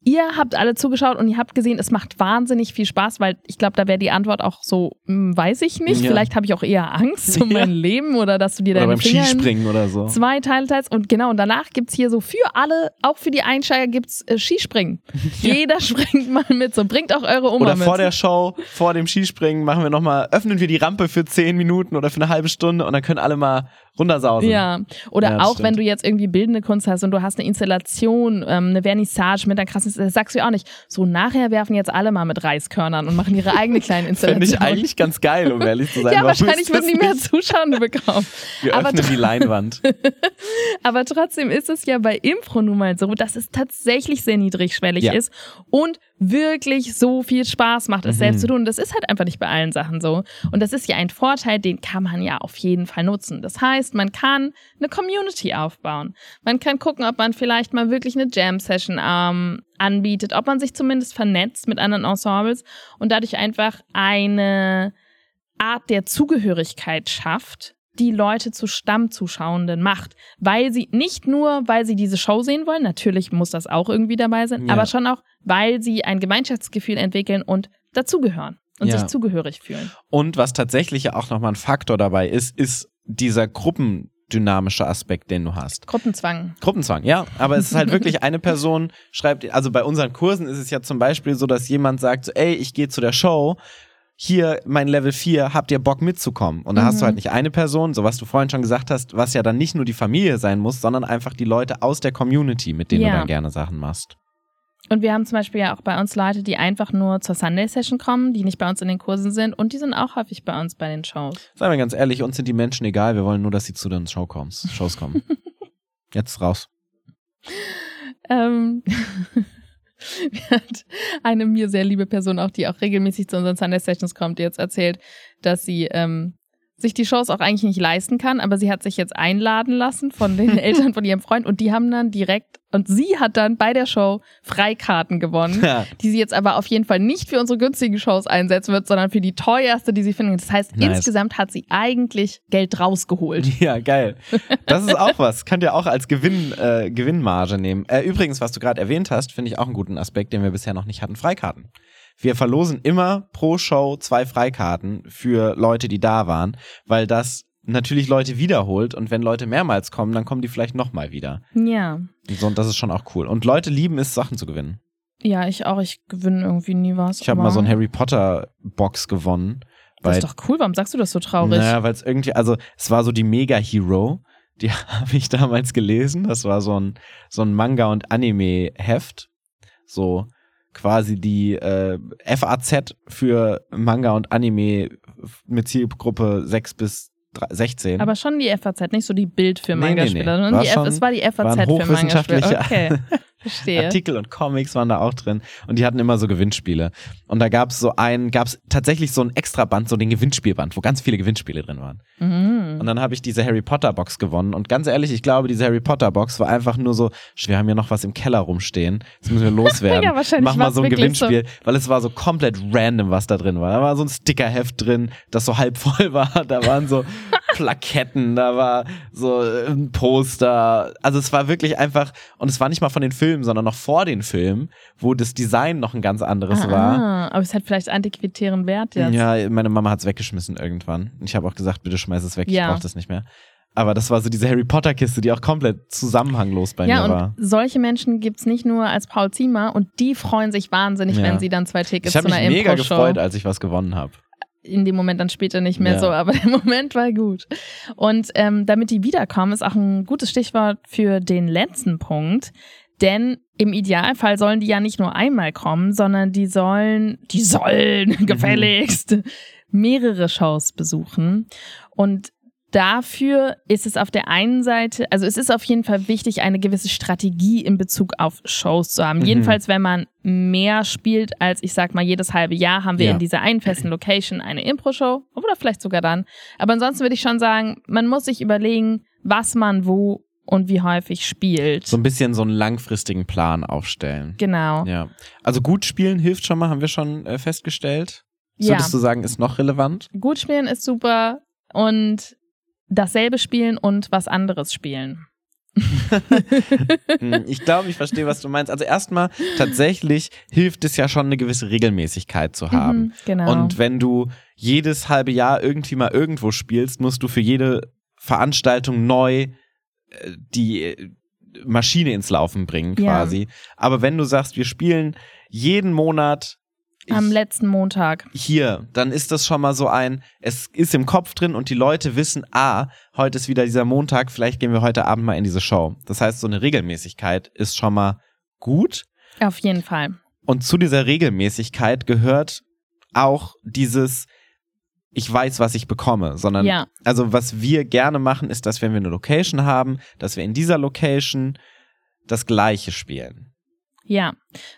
[SPEAKER 1] ihr habt alle zugeschaut und ihr habt gesehen, es macht wahnsinnig viel Spaß, weil ich glaube, da wäre die Antwort auch so, hm, weiß ich nicht.
[SPEAKER 2] Ja.
[SPEAKER 1] Vielleicht habe ich auch eher Angst um
[SPEAKER 2] Ja.
[SPEAKER 1] mein Leben oder dass du dir
[SPEAKER 2] Oder
[SPEAKER 1] deine
[SPEAKER 2] beim
[SPEAKER 1] Finger in
[SPEAKER 2] Skispringen oder so.
[SPEAKER 1] zwei Teile teilst. Und genau, und danach gibt's hier so für alle, auch für die Einsteiger gibt's äh, Skispringen. Jeder springt mal mit, so bringt auch eure Oma
[SPEAKER 2] Oder
[SPEAKER 1] mit.
[SPEAKER 2] vor der Show, vor dem Skispringen machen wir nochmal, öffnen wir die Rampe für zehn Minuten oder für eine halbe Stunde und dann können alle mal runtersausen.
[SPEAKER 1] Ja, oder
[SPEAKER 2] Ja,
[SPEAKER 1] auch
[SPEAKER 2] stimmt.
[SPEAKER 1] wenn du jetzt irgendwie bildende Kunst hast und du hast eine Installation, ähm, eine Vernissage mit einer krassen, das sagst du ja auch nicht. So nachher werfen jetzt alle mal mit Reiskörnern und machen ihre eigene kleine
[SPEAKER 2] Fände
[SPEAKER 1] Installation.
[SPEAKER 2] ich eigentlich ganz geil, um ehrlich zu sein.
[SPEAKER 1] ja, wahrscheinlich würden die mehr? Zuschauer bekommen.
[SPEAKER 2] Wir
[SPEAKER 1] aber
[SPEAKER 2] öffnen die Leinwand.
[SPEAKER 1] Aber trotzdem ist es ja bei Impro nun mal so, dass es tatsächlich sehr niedrigschwellig
[SPEAKER 2] Ja.
[SPEAKER 1] ist und wirklich so viel Spaß macht, es
[SPEAKER 2] Mhm.
[SPEAKER 1] selbst zu tun. Das ist halt einfach nicht bei allen Sachen so. Und das ist ja ein Vorteil, den kann man ja auf jeden Fall nutzen. Das heißt, man kann eine Community aufbauen. Man kann gucken, ob man vielleicht mal wirklich eine Jam-Session ähm, anbietet, ob man sich zumindest vernetzt mit anderen Ensembles und dadurch einfach eine Art der Zugehörigkeit schafft, die Leute zu Stammzuschauenden macht, weil sie nicht nur, weil sie diese Show sehen wollen, natürlich muss das auch irgendwie dabei sein,
[SPEAKER 2] Ja.
[SPEAKER 1] aber schon auch, weil sie ein Gemeinschaftsgefühl entwickeln und dazugehören und
[SPEAKER 2] Ja.
[SPEAKER 1] sich zugehörig fühlen.
[SPEAKER 2] Und was tatsächlich ja auch nochmal ein Faktor dabei ist, ist dieser gruppendynamische Aspekt, den du hast.
[SPEAKER 1] Gruppenzwang.
[SPEAKER 2] Gruppenzwang, ja. Aber es ist halt wirklich eine Person schreibt, also bei unseren Kursen ist es ja zum Beispiel so, dass jemand sagt, so, ey, ich gehe zu der Show, hier mein Level 4, habt ihr Bock mitzukommen? Und da hast du
[SPEAKER 1] Mhm.
[SPEAKER 2] halt nicht eine Person, so was du vorhin schon gesagt hast, was ja dann nicht nur die Familie sein muss, sondern einfach die Leute aus der Community, mit denen
[SPEAKER 1] Ja.
[SPEAKER 2] du dann gerne Sachen machst.
[SPEAKER 1] Und wir haben zum Beispiel ja auch bei uns Leute, die einfach nur zur Sunday Session kommen, die nicht bei uns in den Kursen sind und die sind auch häufig bei uns bei den Shows.
[SPEAKER 2] Seien wir ganz ehrlich, uns sind die Menschen egal, wir wollen nur, dass sie zu den Show kommst, Shows kommen. Jetzt raus.
[SPEAKER 1] Ähm, mir hat eine mir sehr liebe Person, auch die auch regelmäßig zu unseren Sunday Sessions kommt, die jetzt erzählt, dass sie ähm, sich die Shows auch eigentlich nicht leisten kann, aber sie hat sich jetzt einladen lassen von den Eltern von ihrem Freund und die haben dann direkt und sie hat dann bei der Show Freikarten gewonnen,
[SPEAKER 2] Ja.
[SPEAKER 1] die sie jetzt aber auf jeden Fall nicht für unsere günstigen Shows einsetzen wird, sondern für die teuerste, die sie finden. Das heißt,
[SPEAKER 2] Nice.
[SPEAKER 1] insgesamt hat sie eigentlich Geld rausgeholt.
[SPEAKER 2] Ja, geil. Das ist auch was. Könnt ihr auch als Gewinn, äh, Gewinnmarge nehmen. Äh, übrigens, was du gerade erwähnt hast, finde ich auch einen guten Aspekt, den wir bisher noch nicht hatten. Freikarten. Wir verlosen immer pro Show zwei Freikarten für Leute, die da waren, weil das natürlich Leute wiederholt und wenn Leute mehrmals kommen, dann kommen die vielleicht nochmal wieder.
[SPEAKER 1] Ja.
[SPEAKER 2] Und so, und das ist schon auch cool. Und Leute lieben es, Sachen zu gewinnen.
[SPEAKER 1] Ja, ich auch. Ich gewinne irgendwie nie was.
[SPEAKER 2] Ich habe mal so ein Harry Potter Box gewonnen.
[SPEAKER 1] Das ist doch cool. Warum sagst du das so traurig?
[SPEAKER 2] naja, weil es irgendwie, also es war so die Mega Hero, die habe ich damals gelesen. Das war so ein, so ein Manga- und Anime-Heft. So quasi die äh, FAZ für Manga und Anime mit Zielgruppe 6 bis 3, 16.
[SPEAKER 1] Aber schon die FAZ, nicht so die Bild für
[SPEAKER 2] Nee, nee,
[SPEAKER 1] Manga-Spieler,
[SPEAKER 2] nee.
[SPEAKER 1] sondern F es war die FAZ
[SPEAKER 2] waren
[SPEAKER 1] für Manga-Spieler. Okay, verstehe.
[SPEAKER 2] Artikel und Comics waren da auch drin und die hatten immer so Gewinnspiele. Und da gab es so einen, gab es tatsächlich so ein Extraband, so den Gewinnspielband, wo ganz viele Gewinnspiele drin waren.
[SPEAKER 1] Mhm.
[SPEAKER 2] Und dann habe ich diese Harry Potter Box gewonnen. Und ganz ehrlich, ich glaube, diese Harry Potter Box war einfach nur so, "Sch, wir haben hier noch was im Keller rumstehen. Das müssen wir loswerden.
[SPEAKER 1] Ja, wahrscheinlich
[SPEAKER 2] Mach mal so ein
[SPEAKER 1] wirklich so.
[SPEAKER 2] Gewinnspiel, weil es war so komplett random, was da drin war. Da war so ein Stickerheft drin, das so halb voll war. Da waren so Plaketten, da war so äh, ein Poster. Also es war wirklich einfach, und es war nicht mal von den Filmen, sondern noch vor den Filmen, wo das Design noch ein ganz anderes war.
[SPEAKER 1] Ah, aber es hat vielleicht antiquitären Wert jetzt.
[SPEAKER 2] Ja, meine Mama hat's weggeschmissen irgendwann. Ich habe auch gesagt, bitte schmeiß es weg, ich
[SPEAKER 1] Ja.
[SPEAKER 2] brauche das nicht mehr. Aber das war so diese Harry Potter Kiste, die auch komplett zusammenhanglos bei
[SPEAKER 1] Ja,
[SPEAKER 2] mir war.
[SPEAKER 1] und solche Menschen gibt's nicht nur als Paul Ziemer und die freuen sich wahnsinnig,
[SPEAKER 2] Ja.
[SPEAKER 1] wenn sie dann zwei Tickets
[SPEAKER 2] Ich habe
[SPEAKER 1] zu
[SPEAKER 2] mich
[SPEAKER 1] einer
[SPEAKER 2] mega
[SPEAKER 1] Impro-Show.
[SPEAKER 2] gefreut, als ich was gewonnen habe.
[SPEAKER 1] in dem Moment dann später nicht mehr
[SPEAKER 2] Ja.
[SPEAKER 1] so, aber der Moment war gut. Und ähm, damit die wiederkommen, ist auch ein gutes Stichwort für den letzten Punkt. Denn im Idealfall sollen die ja nicht nur einmal kommen, sondern die sollen, die sollen gefälligst mehrere Shows besuchen. Und dafür ist es auf der einen Seite, also es ist auf jeden Fall wichtig, eine gewisse Strategie in Bezug auf Shows zu haben.
[SPEAKER 2] Mhm.
[SPEAKER 1] Jedenfalls, wenn man mehr spielt als, ich sag mal, jedes halbe Jahr haben wir
[SPEAKER 2] Ja.
[SPEAKER 1] in dieser einen festen Location eine Impro-Show oder vielleicht sogar dann. Aber ansonsten würde ich schon sagen, man muss sich überlegen, was man wo und wie häufig spielt.
[SPEAKER 2] So ein bisschen so einen langfristigen Plan aufstellen.
[SPEAKER 1] genau.
[SPEAKER 2] Ja. Also gut spielen hilft schon mal, haben wir schon äh, festgestellt.
[SPEAKER 1] Ja.
[SPEAKER 2] Würdest du sagen, ist noch relevant?
[SPEAKER 1] Gut spielen ist super und dasselbe spielen und was anderes spielen.
[SPEAKER 2] Hm, ich glaube, ich verstehe, was du meinst. Also erstmal, tatsächlich hilft es ja schon, eine gewisse Regelmäßigkeit zu haben.
[SPEAKER 1] Mhm, genau.
[SPEAKER 2] Und wenn du jedes halbe Jahr irgendwie mal irgendwo spielst, musst du für jede Veranstaltung neu äh, die äh, Maschine ins Laufen bringen,
[SPEAKER 1] Ja.
[SPEAKER 2] quasi. Aber wenn du sagst, wir spielen jeden Monat
[SPEAKER 1] Am
[SPEAKER 2] ich-
[SPEAKER 1] letzten Montag.
[SPEAKER 2] hier, dann ist das schon mal so ein, es ist im Kopf drin und die Leute wissen, ah, heute ist wieder dieser Montag, vielleicht gehen wir heute Abend mal in diese Show. Das heißt, so eine Regelmäßigkeit ist schon mal gut.
[SPEAKER 1] Auf jeden Fall.
[SPEAKER 2] Und zu dieser Regelmäßigkeit gehört auch dieses, ich weiß, was ich bekomme, sondern
[SPEAKER 1] Ja.
[SPEAKER 2] also was wir gerne machen, ist, dass wenn wir eine Location haben, dass wir in dieser Location das Gleiche spielen.
[SPEAKER 1] Ja.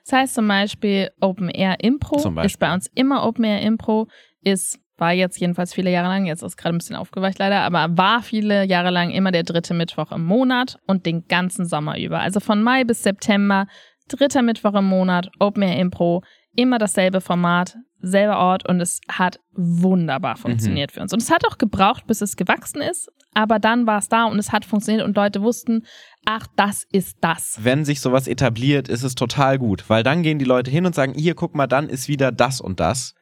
[SPEAKER 1] Das heißt zum Beispiel Open Air Impro ist bei uns immer Open Air Impro, ist, war jetzt jedenfalls viele Jahre lang, jetzt ist gerade ein bisschen aufgeweicht leider, aber war viele Jahre lang immer der dritte Mittwoch im Monat und den ganzen Sommer über. Also von Mai bis September, dritter Mittwoch im Monat, Open Air Impro, immer dasselbe Format, selber Ort und es hat wunderbar funktioniert
[SPEAKER 2] Mhm.
[SPEAKER 1] für uns. Und es hat auch gebraucht, bis es gewachsen ist, aber dann war es da und es hat funktioniert und Leute wussten, ach, das ist das.
[SPEAKER 2] Wenn sich sowas etabliert, ist es total gut, weil dann gehen die Leute hin und sagen, hier, guck mal, dann ist wieder das und das.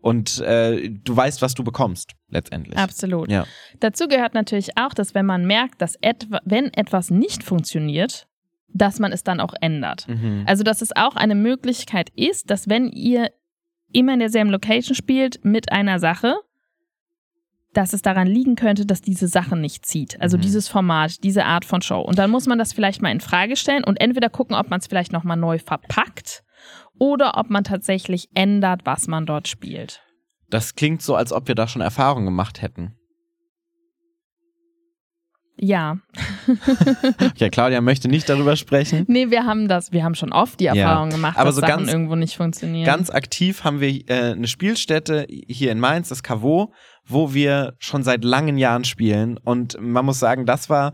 [SPEAKER 2] Und äh, du weißt, was du bekommst, letztendlich.
[SPEAKER 1] Absolut.
[SPEAKER 2] Ja.
[SPEAKER 1] Dazu gehört natürlich auch, dass wenn man merkt, dass etwa, wenn etwas nicht funktioniert, dass man es dann auch ändert.
[SPEAKER 2] Mhm.
[SPEAKER 1] Also, dass es auch eine Möglichkeit ist, dass wenn ihr immer in derselben Location spielt mit einer Sache, dass es daran liegen könnte, dass diese Sache nicht zieht. Also
[SPEAKER 2] Mhm.
[SPEAKER 1] dieses Format, diese Art von Show. Und dann muss man das vielleicht mal in Frage stellen und entweder gucken, ob man es vielleicht nochmal neu verpackt oder ob man tatsächlich ändert, was man dort spielt.
[SPEAKER 2] Das klingt so, als ob wir da schon Erfahrungen gemacht hätten.
[SPEAKER 1] Ja.
[SPEAKER 2] Ja, Claudia möchte nicht darüber sprechen.
[SPEAKER 1] Nee, wir haben das, wir haben schon oft die
[SPEAKER 2] Ja,
[SPEAKER 1] Erfahrung gemacht,
[SPEAKER 2] aber
[SPEAKER 1] dass
[SPEAKER 2] so
[SPEAKER 1] Sachen
[SPEAKER 2] ganz-
[SPEAKER 1] irgendwo nicht funktionieren.
[SPEAKER 2] Ganz aktiv haben wir äh, eine Spielstätte hier in Mainz, das Cavo, wo wir schon seit langen Jahren spielen. Und man muss sagen, das war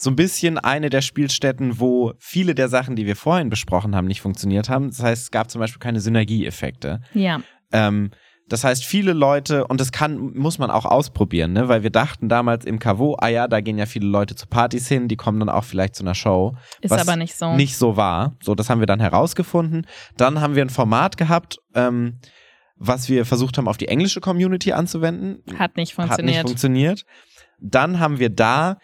[SPEAKER 2] so ein bisschen eine der Spielstätten, wo viele der Sachen, die wir vorhin besprochen haben, nicht funktioniert haben. Das heißt, es gab zum Beispiel keine Synergieeffekte.
[SPEAKER 1] ja,
[SPEAKER 2] Ähm, Das heißt, viele Leute, und das kann, muss man auch ausprobieren, ne? weil wir dachten damals im Cavo, ah ja, da gehen ja viele Leute zu Partys hin, die kommen dann auch vielleicht zu einer Show.
[SPEAKER 1] Ist aber nicht so.
[SPEAKER 2] Nicht so war. So, das haben wir dann herausgefunden. Dann haben wir ein Format gehabt, ähm, was wir versucht haben, auf die englische Community anzuwenden.
[SPEAKER 1] Hat nicht
[SPEAKER 2] Hat
[SPEAKER 1] funktioniert.
[SPEAKER 2] nicht funktioniert. Dann haben wir da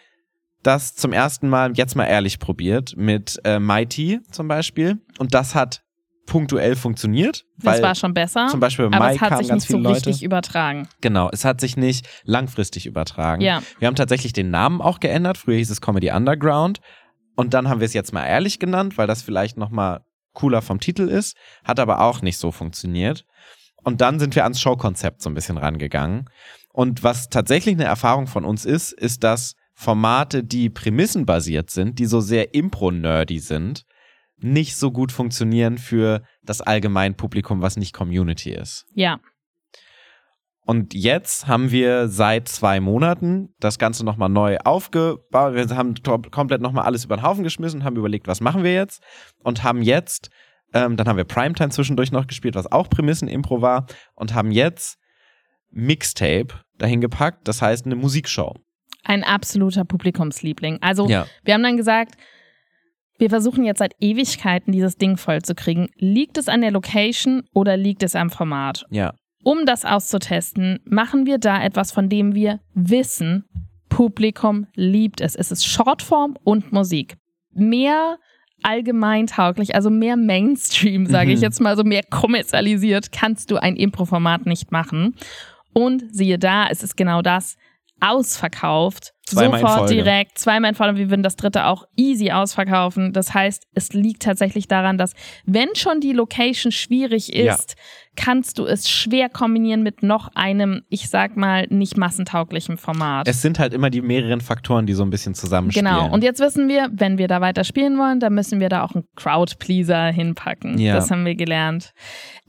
[SPEAKER 2] das zum ersten Mal, jetzt mal ehrlich probiert, mit äh, Mighty zum Beispiel. Und das hat punktuell funktioniert.
[SPEAKER 1] das
[SPEAKER 2] weil
[SPEAKER 1] war schon besser.
[SPEAKER 2] zum Beispiel bei
[SPEAKER 1] aber
[SPEAKER 2] Mai
[SPEAKER 1] es hat sich nicht so
[SPEAKER 2] viele Leute.
[SPEAKER 1] richtig übertragen.
[SPEAKER 2] Genau, es hat sich nicht langfristig übertragen.
[SPEAKER 1] Ja.
[SPEAKER 2] Wir haben tatsächlich den Namen auch geändert. Früher hieß es Comedy Underground. Und dann haben wir es jetzt mal ehrlich genannt, weil das vielleicht nochmal cooler vom Titel ist. Hat aber auch nicht so funktioniert. Und dann sind wir ans Showkonzept so ein bisschen rangegangen. Und was tatsächlich eine Erfahrung von uns ist, ist, dass Formate, die prämissenbasiert sind, die so sehr impro-nerdy sind, nicht so gut funktionieren für das Allgemeinpublikum, was nicht Community ist.
[SPEAKER 1] Ja.
[SPEAKER 2] Und jetzt haben wir seit zwei Monaten das Ganze nochmal neu aufgebaut. Wir haben komplett nochmal alles über den Haufen geschmissen, haben überlegt, was machen wir jetzt? Und haben jetzt, ähm, dann haben wir Primetime zwischendurch noch gespielt, was auch Prämissen-Impro war. Und haben jetzt Mixtape dahin gepackt, das heißt eine Musikshow.
[SPEAKER 1] Ein absoluter Publikumsliebling. Also,
[SPEAKER 2] Ja.
[SPEAKER 1] wir haben dann gesagt, wir versuchen jetzt seit Ewigkeiten dieses Ding vollzukriegen. Liegt es an der Location oder liegt es am Format?
[SPEAKER 2] Ja.
[SPEAKER 1] Um das auszutesten, machen wir da etwas, von dem wir wissen, Publikum liebt es. Es ist Shortform und Musik. Mehr allgemeintauglich, also mehr Mainstream, sage ich
[SPEAKER 2] Mhm.
[SPEAKER 1] jetzt mal, so mehr kommerzialisiert, kannst du ein Impro-Format nicht machen. Und siehe da, es ist genau das, ausverkauft,
[SPEAKER 2] Zweimal
[SPEAKER 1] sofort direkt, zweimal in Folge, wir würden das dritte auch easy ausverkaufen. Das heißt, es liegt tatsächlich daran, dass wenn schon die Location schwierig
[SPEAKER 2] Ja.
[SPEAKER 1] ist, kannst du es schwer kombinieren mit noch einem, ich sag mal, nicht massentauglichen Format.
[SPEAKER 2] Es sind halt immer die mehreren Faktoren, die so ein bisschen zusammenspielen.
[SPEAKER 1] Genau. Und jetzt wissen wir, wenn wir da weiter spielen wollen, dann müssen wir da auch einen Crowd-Pleaser hinpacken.
[SPEAKER 2] Ja.
[SPEAKER 1] Das haben wir gelernt.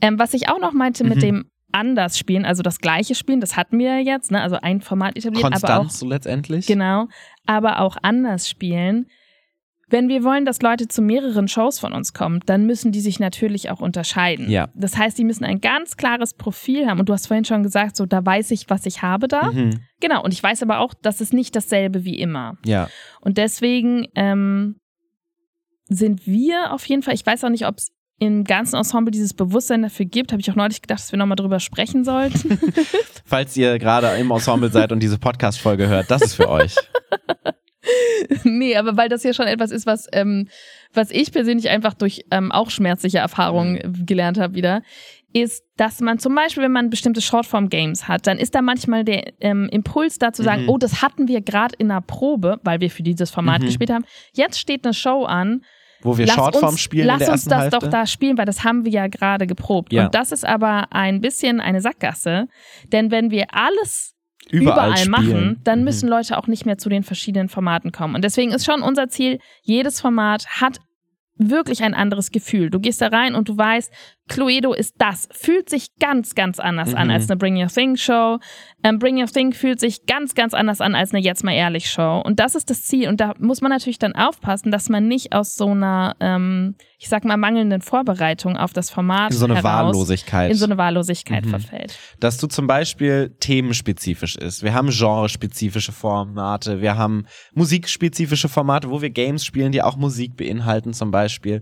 [SPEAKER 1] Ähm, was ich auch noch meinte mit
[SPEAKER 2] Mhm.
[SPEAKER 1] dem anders spielen, also das gleiche spielen, das hatten wir jetzt, ne? also ein Format etabliert, aber auch
[SPEAKER 2] Konstanz so letztendlich.
[SPEAKER 1] Genau, aber auch anders spielen. Wenn wir wollen, dass Leute zu mehreren Shows von uns kommen, dann müssen die sich natürlich auch unterscheiden.
[SPEAKER 2] Ja.
[SPEAKER 1] Das heißt, die müssen ein ganz klares Profil haben. Und du hast vorhin schon gesagt, so da weiß ich, was ich habe da.
[SPEAKER 2] Mhm.
[SPEAKER 1] Genau. Und ich weiß aber auch, das ist nicht dasselbe wie immer.
[SPEAKER 2] Ja.
[SPEAKER 1] Und deswegen ähm, sind wir auf jeden Fall, ich weiß auch nicht, ob es im ganzen Ensemble dieses Bewusstsein dafür gibt, habe ich auch neulich gedacht, dass wir nochmal drüber sprechen sollten.
[SPEAKER 2] Falls ihr gerade im Ensemble seid und diese Podcast-Folge hört, das ist für euch.
[SPEAKER 1] nee, aber weil das ja schon etwas ist, was, ähm, was ich persönlich einfach durch ähm, auch schmerzliche Erfahrungen gelernt habe wieder, ist, dass man zum Beispiel, wenn man bestimmte Shortform-Games hat, dann ist da manchmal der ähm, Impuls da zu sagen,
[SPEAKER 2] Mhm.
[SPEAKER 1] oh, das hatten wir gerade in einer Probe, weil wir für dieses Format
[SPEAKER 2] Mhm.
[SPEAKER 1] gespielt haben. Jetzt steht eine Show an.
[SPEAKER 2] Wo wir
[SPEAKER 1] lass
[SPEAKER 2] Shortform
[SPEAKER 1] uns,
[SPEAKER 2] spielen
[SPEAKER 1] Lass uns das
[SPEAKER 2] Hälfte.
[SPEAKER 1] doch da spielen, weil das haben wir ja gerade geprobt.
[SPEAKER 2] Ja.
[SPEAKER 1] Und das ist aber ein bisschen eine Sackgasse, denn wenn wir alles
[SPEAKER 2] überall,
[SPEAKER 1] überall, machen, dann
[SPEAKER 2] Mhm.
[SPEAKER 1] müssen Leute auch nicht mehr zu den verschiedenen Formaten kommen. Und deswegen ist schon unser Ziel, jedes Format hat wirklich ein anderes Gefühl. Du gehst da rein und du weißt, Cluedo ist das. Fühlt sich ganz, ganz anders an
[SPEAKER 2] Mhm.
[SPEAKER 1] als eine Bring Your Thing Show. Ähm, Bring Your Thing fühlt sich ganz, ganz anders an als eine Jetzt mal ehrlich Show. Und das ist das Ziel. Und da muss man natürlich dann aufpassen, dass man nicht aus so einer, ähm, ich sag mal, mangelnden Vorbereitung auf das Format
[SPEAKER 2] so eine
[SPEAKER 1] heraus
[SPEAKER 2] Wahllosigkeit.
[SPEAKER 1] in so eine Wahllosigkeit
[SPEAKER 2] Mhm.
[SPEAKER 1] verfällt.
[SPEAKER 2] dass du zum Beispiel themenspezifisch ist. Wir haben genrespezifische Formate, wir haben musikspezifische Formate, wo wir Games spielen, die auch Musik beinhalten zum Beispiel.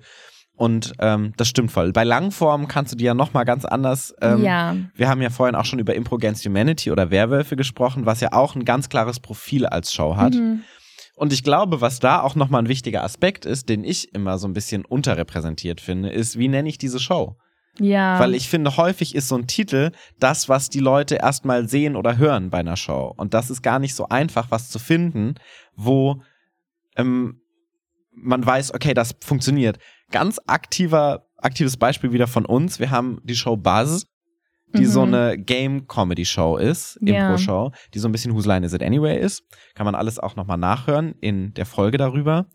[SPEAKER 2] Und ähm, das stimmt voll. Bei Langformen kannst du die ja nochmal ganz anders. Ähm,
[SPEAKER 1] ja.
[SPEAKER 2] Wir haben ja vorhin auch schon über Impro Against Humanity oder Werwölfe gesprochen, was ja auch ein ganz klares Profil als Show hat.
[SPEAKER 1] Mhm.
[SPEAKER 2] Und ich glaube, was da auch nochmal ein wichtiger Aspekt ist, den ich immer so ein bisschen unterrepräsentiert finde, ist, wie nenne ich diese Show?
[SPEAKER 1] Ja.
[SPEAKER 2] Weil ich finde, häufig ist so ein Titel das, was die Leute erstmal sehen oder hören bei einer Show. Und das ist gar nicht so einfach, was zu finden, wo ähm, man weiß, okay, das funktioniert. Ganz aktiver, aktives Beispiel wieder von uns. Wir haben die Show Buzz, die
[SPEAKER 1] Mhm.
[SPEAKER 2] so eine Game-Comedy-Show ist. Impro-Show, die so ein bisschen Whose Line Is It Anyway ist. Kann man alles auch nochmal nachhören in der Folge darüber.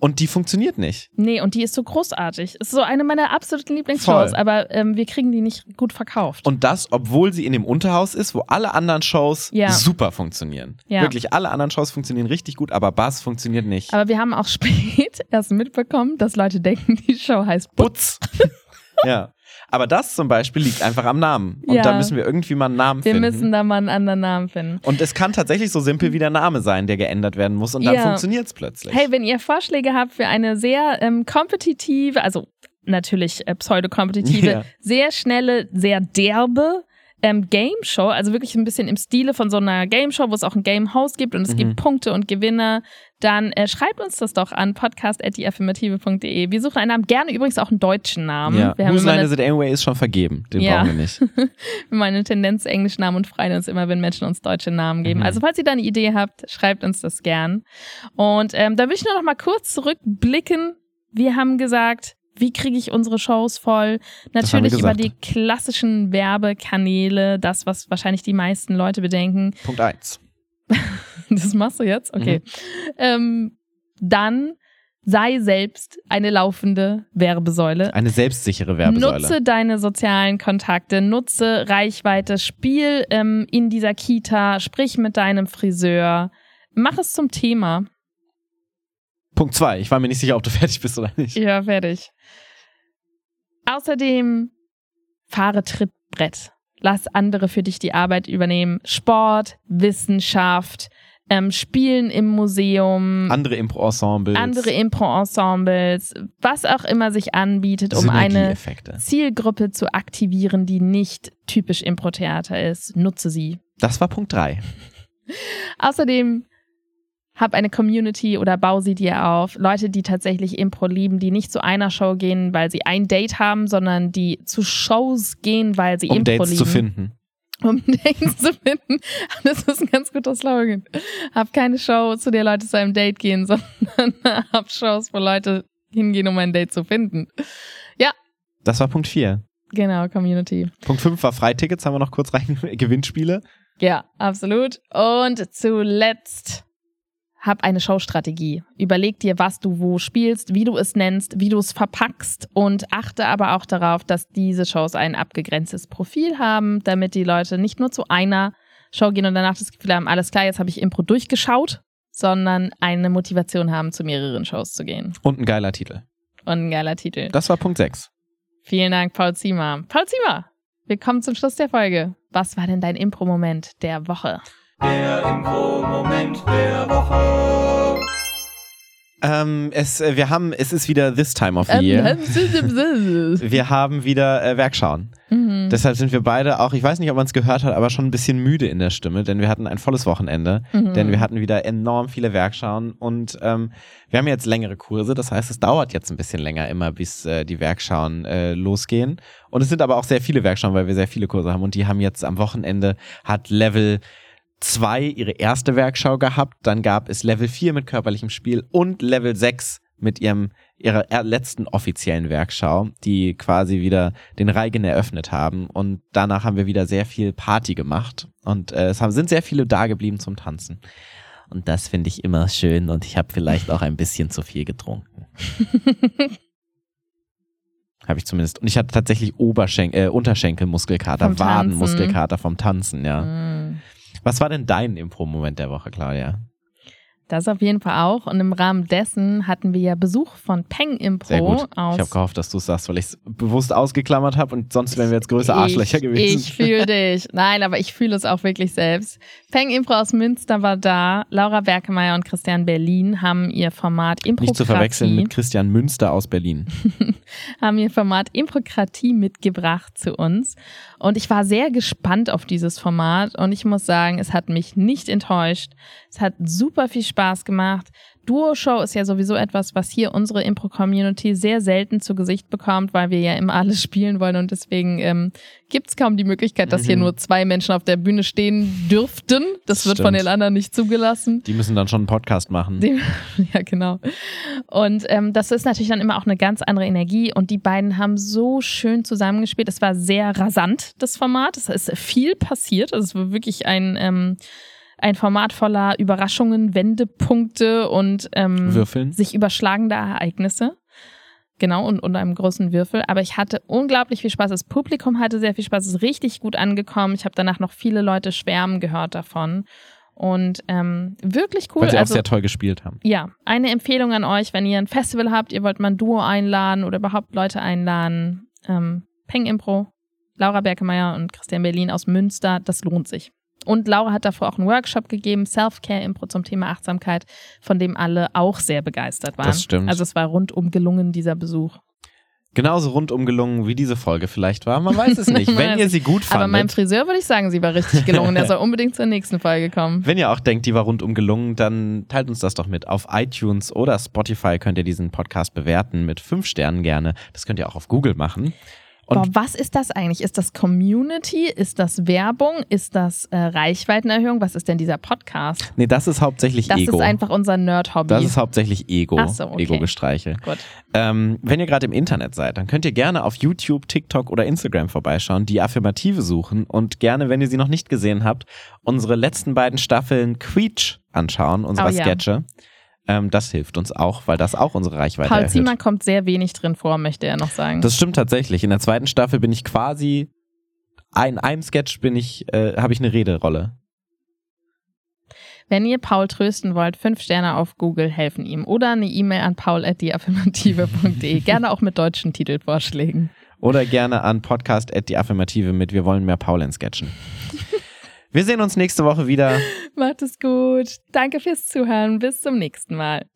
[SPEAKER 2] Und die funktioniert nicht.
[SPEAKER 1] Nee, und die ist so großartig. Ist so eine meiner absoluten Lieblingsshows,
[SPEAKER 2] Voll.
[SPEAKER 1] aber ähm, wir kriegen die nicht gut verkauft.
[SPEAKER 2] Und das, obwohl sie in dem Unterhaus ist, wo alle anderen Shows
[SPEAKER 1] Ja.
[SPEAKER 2] super funktionieren.
[SPEAKER 1] Ja.
[SPEAKER 2] Wirklich, alle anderen Shows funktionieren richtig gut, aber Bass funktioniert nicht.
[SPEAKER 1] aber wir haben auch spät erst mitbekommen, dass Leute denken, die Show heißt Butz.
[SPEAKER 2] Putz. ja. Aber das zum Beispiel liegt einfach am Namen. Und
[SPEAKER 1] Ja.
[SPEAKER 2] da müssen wir irgendwie mal einen Namen
[SPEAKER 1] Wir
[SPEAKER 2] finden.
[SPEAKER 1] müssen da mal einen anderen Namen finden.
[SPEAKER 2] und es kann tatsächlich so simpel wie der Name sein, der geändert werden muss. Und dann
[SPEAKER 1] Ja.
[SPEAKER 2] funktioniert es plötzlich.
[SPEAKER 1] Hey, wenn ihr Vorschläge habt für eine sehr ähm, kompetitive, also natürlich äh, pseudo-kompetitive,
[SPEAKER 2] Ja.
[SPEAKER 1] sehr schnelle, sehr derbe ähm, Game Show, also wirklich ein bisschen im Stile von so einer Game Show, wo es auch einen Game Host gibt und es
[SPEAKER 2] Mhm.
[SPEAKER 1] gibt Punkte und Gewinner, dann äh, schreibt uns das doch an podcast.deaffirmative.de. Wir suchen einen Namen, gerne übrigens auch einen deutschen Namen.
[SPEAKER 2] ja.
[SPEAKER 1] Wir haben
[SPEAKER 2] Whose Line Is It Anyway ist schon vergeben. Den
[SPEAKER 1] Ja.
[SPEAKER 2] brauchen wir nicht.
[SPEAKER 1] immer eine Tendenz, englischen Namen und freuen uns immer, wenn Menschen uns deutsche Namen geben.
[SPEAKER 2] Mhm.
[SPEAKER 1] Also falls ihr da eine Idee habt, schreibt uns das gern. Und ähm, da will ich nur noch mal kurz zurückblicken. Wir haben gesagt, wie kriege ich unsere Shows voll? Natürlich über die klassischen Werbekanäle, das, was wahrscheinlich die meisten Leute bedenken.
[SPEAKER 2] Punkt eins.
[SPEAKER 1] Das machst du jetzt? Okay.
[SPEAKER 2] Mhm.
[SPEAKER 1] Ähm, dann sei selbst eine laufende Werbesäule.
[SPEAKER 2] Eine selbstsichere Werbesäule.
[SPEAKER 1] Nutze deine sozialen Kontakte, nutze Reichweite, spiel ähm, in dieser Kita, sprich mit deinem Friseur, mach es zum Thema.
[SPEAKER 2] Punkt zwei. Ich war mir nicht sicher, ob du fertig bist oder nicht.
[SPEAKER 1] Ja, fertig. Außerdem fahre Trittbrett. Lass andere für dich die Arbeit übernehmen. Sport, Wissenschaft, ähm, Spielen im Museum,
[SPEAKER 2] Andere Impro-Ensembles.
[SPEAKER 1] andere Impro-Ensembles, was auch immer sich anbietet, um eine. Zielgruppe zu aktivieren, die nicht typisch Impro-Theater ist. Nutze sie.
[SPEAKER 2] Das war Punkt drei.
[SPEAKER 1] Außerdem hab eine Community oder bau sie dir auf. Leute, die tatsächlich Impro lieben, die nicht zu einer Show gehen, weil sie ein Date haben, sondern die zu Shows gehen, weil sie
[SPEAKER 2] Um
[SPEAKER 1] Impro
[SPEAKER 2] Dates
[SPEAKER 1] lieben.
[SPEAKER 2] zu finden.
[SPEAKER 1] Um Dates zu finden. Das ist ein ganz guter Slogan. Hab keine Show, zu der Leute zu einem Date gehen, sondern hab Shows, wo Leute hingehen, um ein Date zu finden.
[SPEAKER 2] Das war Punkt vier.
[SPEAKER 1] Genau, Community.
[SPEAKER 2] Punkt fünf war Freitickets, haben wir noch kurz rein. Gewinnspiele.
[SPEAKER 1] Ja, absolut. Und zuletzt hab eine Showstrategie. Überleg dir, was du wo spielst, wie du es nennst, wie du es verpackst und achte aber auch darauf, dass diese Shows ein abgegrenztes Profil haben, damit die Leute nicht nur zu einer Show gehen und danach das Gefühl haben, alles klar, jetzt habe ich Impro durchgeschaut, sondern eine Motivation haben, zu mehreren Shows zu gehen.
[SPEAKER 2] Und ein geiler Titel.
[SPEAKER 1] Und ein geiler Titel.
[SPEAKER 2] Das war Punkt sechs.
[SPEAKER 1] Vielen Dank, Paul Ziemer. Paul Ziemer, wir kommen zum Schluss der Folge. Was war denn dein Impro-Moment der Woche?
[SPEAKER 3] Der Impro-Moment der Woche.
[SPEAKER 2] Ähm, es, äh, wir haben, es ist wieder this time of the
[SPEAKER 1] Ähm,
[SPEAKER 2] year. Wir haben wieder äh, Werkschauen.
[SPEAKER 1] mhm.
[SPEAKER 2] Deshalb sind wir beide auch, ich weiß nicht, ob man es gehört hat, aber schon ein bisschen müde in der Stimme, denn wir hatten ein volles Wochenende,
[SPEAKER 1] Mhm.
[SPEAKER 2] denn wir hatten wieder enorm viele Werkschauen und ähm, wir haben jetzt längere Kurse, das heißt, es dauert jetzt ein bisschen länger immer, bis äh, die Werkschauen äh, losgehen. Und es sind aber auch sehr viele Werkschauen, weil wir sehr viele Kurse haben und die haben jetzt am Wochenende hat Level 2 ihre erste Werkschau gehabt, dann gab es Level 4 mit körperlichem Spiel und Level 6 mit ihrem ihrer er- letzten offiziellen Werkschau, die quasi wieder den Reigen eröffnet haben und danach haben wir wieder sehr viel Party gemacht und äh, es haben, sind sehr viele da geblieben zum Tanzen. Und das finde ich immer schön und ich habe vielleicht auch ein bisschen zu viel getrunken. Habe ich zumindest. Und ich hatte tatsächlich Oberschen äh, Unterschenkelmuskelkater. Wadenmuskelkater vom Tanzen, ja.
[SPEAKER 1] Mhm.
[SPEAKER 2] Was war denn dein Impro-Moment der Woche, Claudia?
[SPEAKER 1] Das auf jeden Fall auch. Und im Rahmen dessen hatten wir ja Besuch von Peng Impro
[SPEAKER 2] Sehr gut.
[SPEAKER 1] aus.
[SPEAKER 2] Ich habe gehofft, dass du es sagst, weil ich es bewusst ausgeklammert habe und sonst wären wir jetzt größere Arschlöcher
[SPEAKER 1] ich,
[SPEAKER 2] gewesen.
[SPEAKER 1] Ich fühle dich. Nein, aber ich fühle es auch wirklich selbst. Peng Impro aus Münster war da. Laura Berkemeyer und Christian Berlin haben ihr Format Improkratie,
[SPEAKER 2] Nicht zu verwechseln mit Christian Münster aus Berlin.
[SPEAKER 1] haben ihr Format Improkratie mitgebracht zu uns. Und ich war sehr gespannt auf dieses Format und ich muss sagen, es hat mich nicht enttäuscht. Es hat super viel Spaß gemacht. Duo-Show ist ja sowieso etwas, was hier unsere Impro-Community sehr selten zu Gesicht bekommt, weil wir ja immer alles spielen wollen und deswegen ähm, gibt es kaum die Möglichkeit, dass hier
[SPEAKER 2] Mhm.
[SPEAKER 1] nur zwei Menschen auf der Bühne stehen dürften. Das wird von
[SPEAKER 2] Stimmt.
[SPEAKER 1] den anderen nicht zugelassen.
[SPEAKER 2] Die müssen dann schon einen Podcast machen.
[SPEAKER 1] Die, ja, genau. Und ähm, das ist natürlich dann immer auch eine ganz andere Energie. Und die beiden haben so schön zusammengespielt. Es war sehr rasant, das Format. Es ist viel passiert. Es war wirklich ein, ähm, ein Format voller Überraschungen, Wendepunkte und ähm,
[SPEAKER 2] Würfeln.
[SPEAKER 1] sich überschlagende Ereignisse. Genau, und, und einem großen Würfel. Aber ich hatte unglaublich viel Spaß. Das Publikum hatte sehr viel Spaß. Es ist richtig gut angekommen. Ich habe danach noch viele Leute schwärmen gehört davon. Und ähm, wirklich cool.
[SPEAKER 2] Weil sie auch
[SPEAKER 1] also,
[SPEAKER 2] sehr toll gespielt haben.
[SPEAKER 1] ja, eine Empfehlung an euch, wenn ihr ein Festival habt, ihr wollt mal ein Duo einladen oder überhaupt Leute einladen. Ähm, Peng Impro, Laura Berkemeyer und Christian Berlin aus Münster. Das lohnt sich. Und Laura hat davor auch einen Workshop gegeben, Self-Care-Impro zum Thema Achtsamkeit, von dem alle auch sehr begeistert waren.
[SPEAKER 2] Das stimmt.
[SPEAKER 1] Also es war rundum gelungen, dieser Besuch.
[SPEAKER 2] Genauso rundum gelungen, wie diese Folge vielleicht war. Man weiß es nicht. Wenn ihr sie gut
[SPEAKER 1] Aber meinem
[SPEAKER 2] fandet,
[SPEAKER 1] Friseur würde ich sagen, sie war richtig gelungen. Der soll unbedingt zur nächsten Folge kommen.
[SPEAKER 2] wenn ihr auch denkt, die war rundum gelungen, dann teilt uns das doch mit. Auf iTunes oder Spotify könnt ihr diesen Podcast bewerten mit fünf Sternen gerne. Das könnt ihr auch auf Google machen.
[SPEAKER 1] Boah, was ist das eigentlich? Ist das Community? Ist das Werbung? Ist das äh, Reichweitenerhöhung? Was ist denn dieser Podcast?
[SPEAKER 2] Nee, das ist hauptsächlich
[SPEAKER 1] Das
[SPEAKER 2] Ego.
[SPEAKER 1] ist einfach unser Nerd-Hobby.
[SPEAKER 2] das ist hauptsächlich Ego.
[SPEAKER 1] Ach so, okay.
[SPEAKER 2] Ego-Gestreiche.
[SPEAKER 1] Gut.
[SPEAKER 2] Ähm, wenn ihr gerade im Internet seid, dann könnt ihr gerne auf YouTube, TikTok oder Instagram vorbeischauen, die Affirmative suchen und gerne, wenn ihr sie noch nicht gesehen habt, unsere letzten beiden Staffeln Queech anschauen, unserer
[SPEAKER 1] Oh ja.
[SPEAKER 2] Ähm, das hilft uns auch, weil das auch unsere Reichweite
[SPEAKER 1] Paul
[SPEAKER 2] erhöht.
[SPEAKER 1] Ziemer kommt sehr wenig drin vor, möchte er noch sagen.
[SPEAKER 2] Das stimmt tatsächlich. In der zweiten Staffel bin ich quasi in einem Sketch bin ich, äh, habe ich eine Rederolle.
[SPEAKER 1] Wenn ihr Paul trösten wollt, fünf Sterne auf Google helfen ihm. Oder eine E-Mail an paul.deaffirmative.de. Gerne auch mit deutschen Titelvorschlägen.
[SPEAKER 2] Oder gerne an podcast at die Affirmative mit Wir wollen mehr Paul in Sketchen. Wir sehen uns nächste Woche wieder.
[SPEAKER 1] Macht es gut. Danke fürs Zuhören. Bis zum nächsten Mal.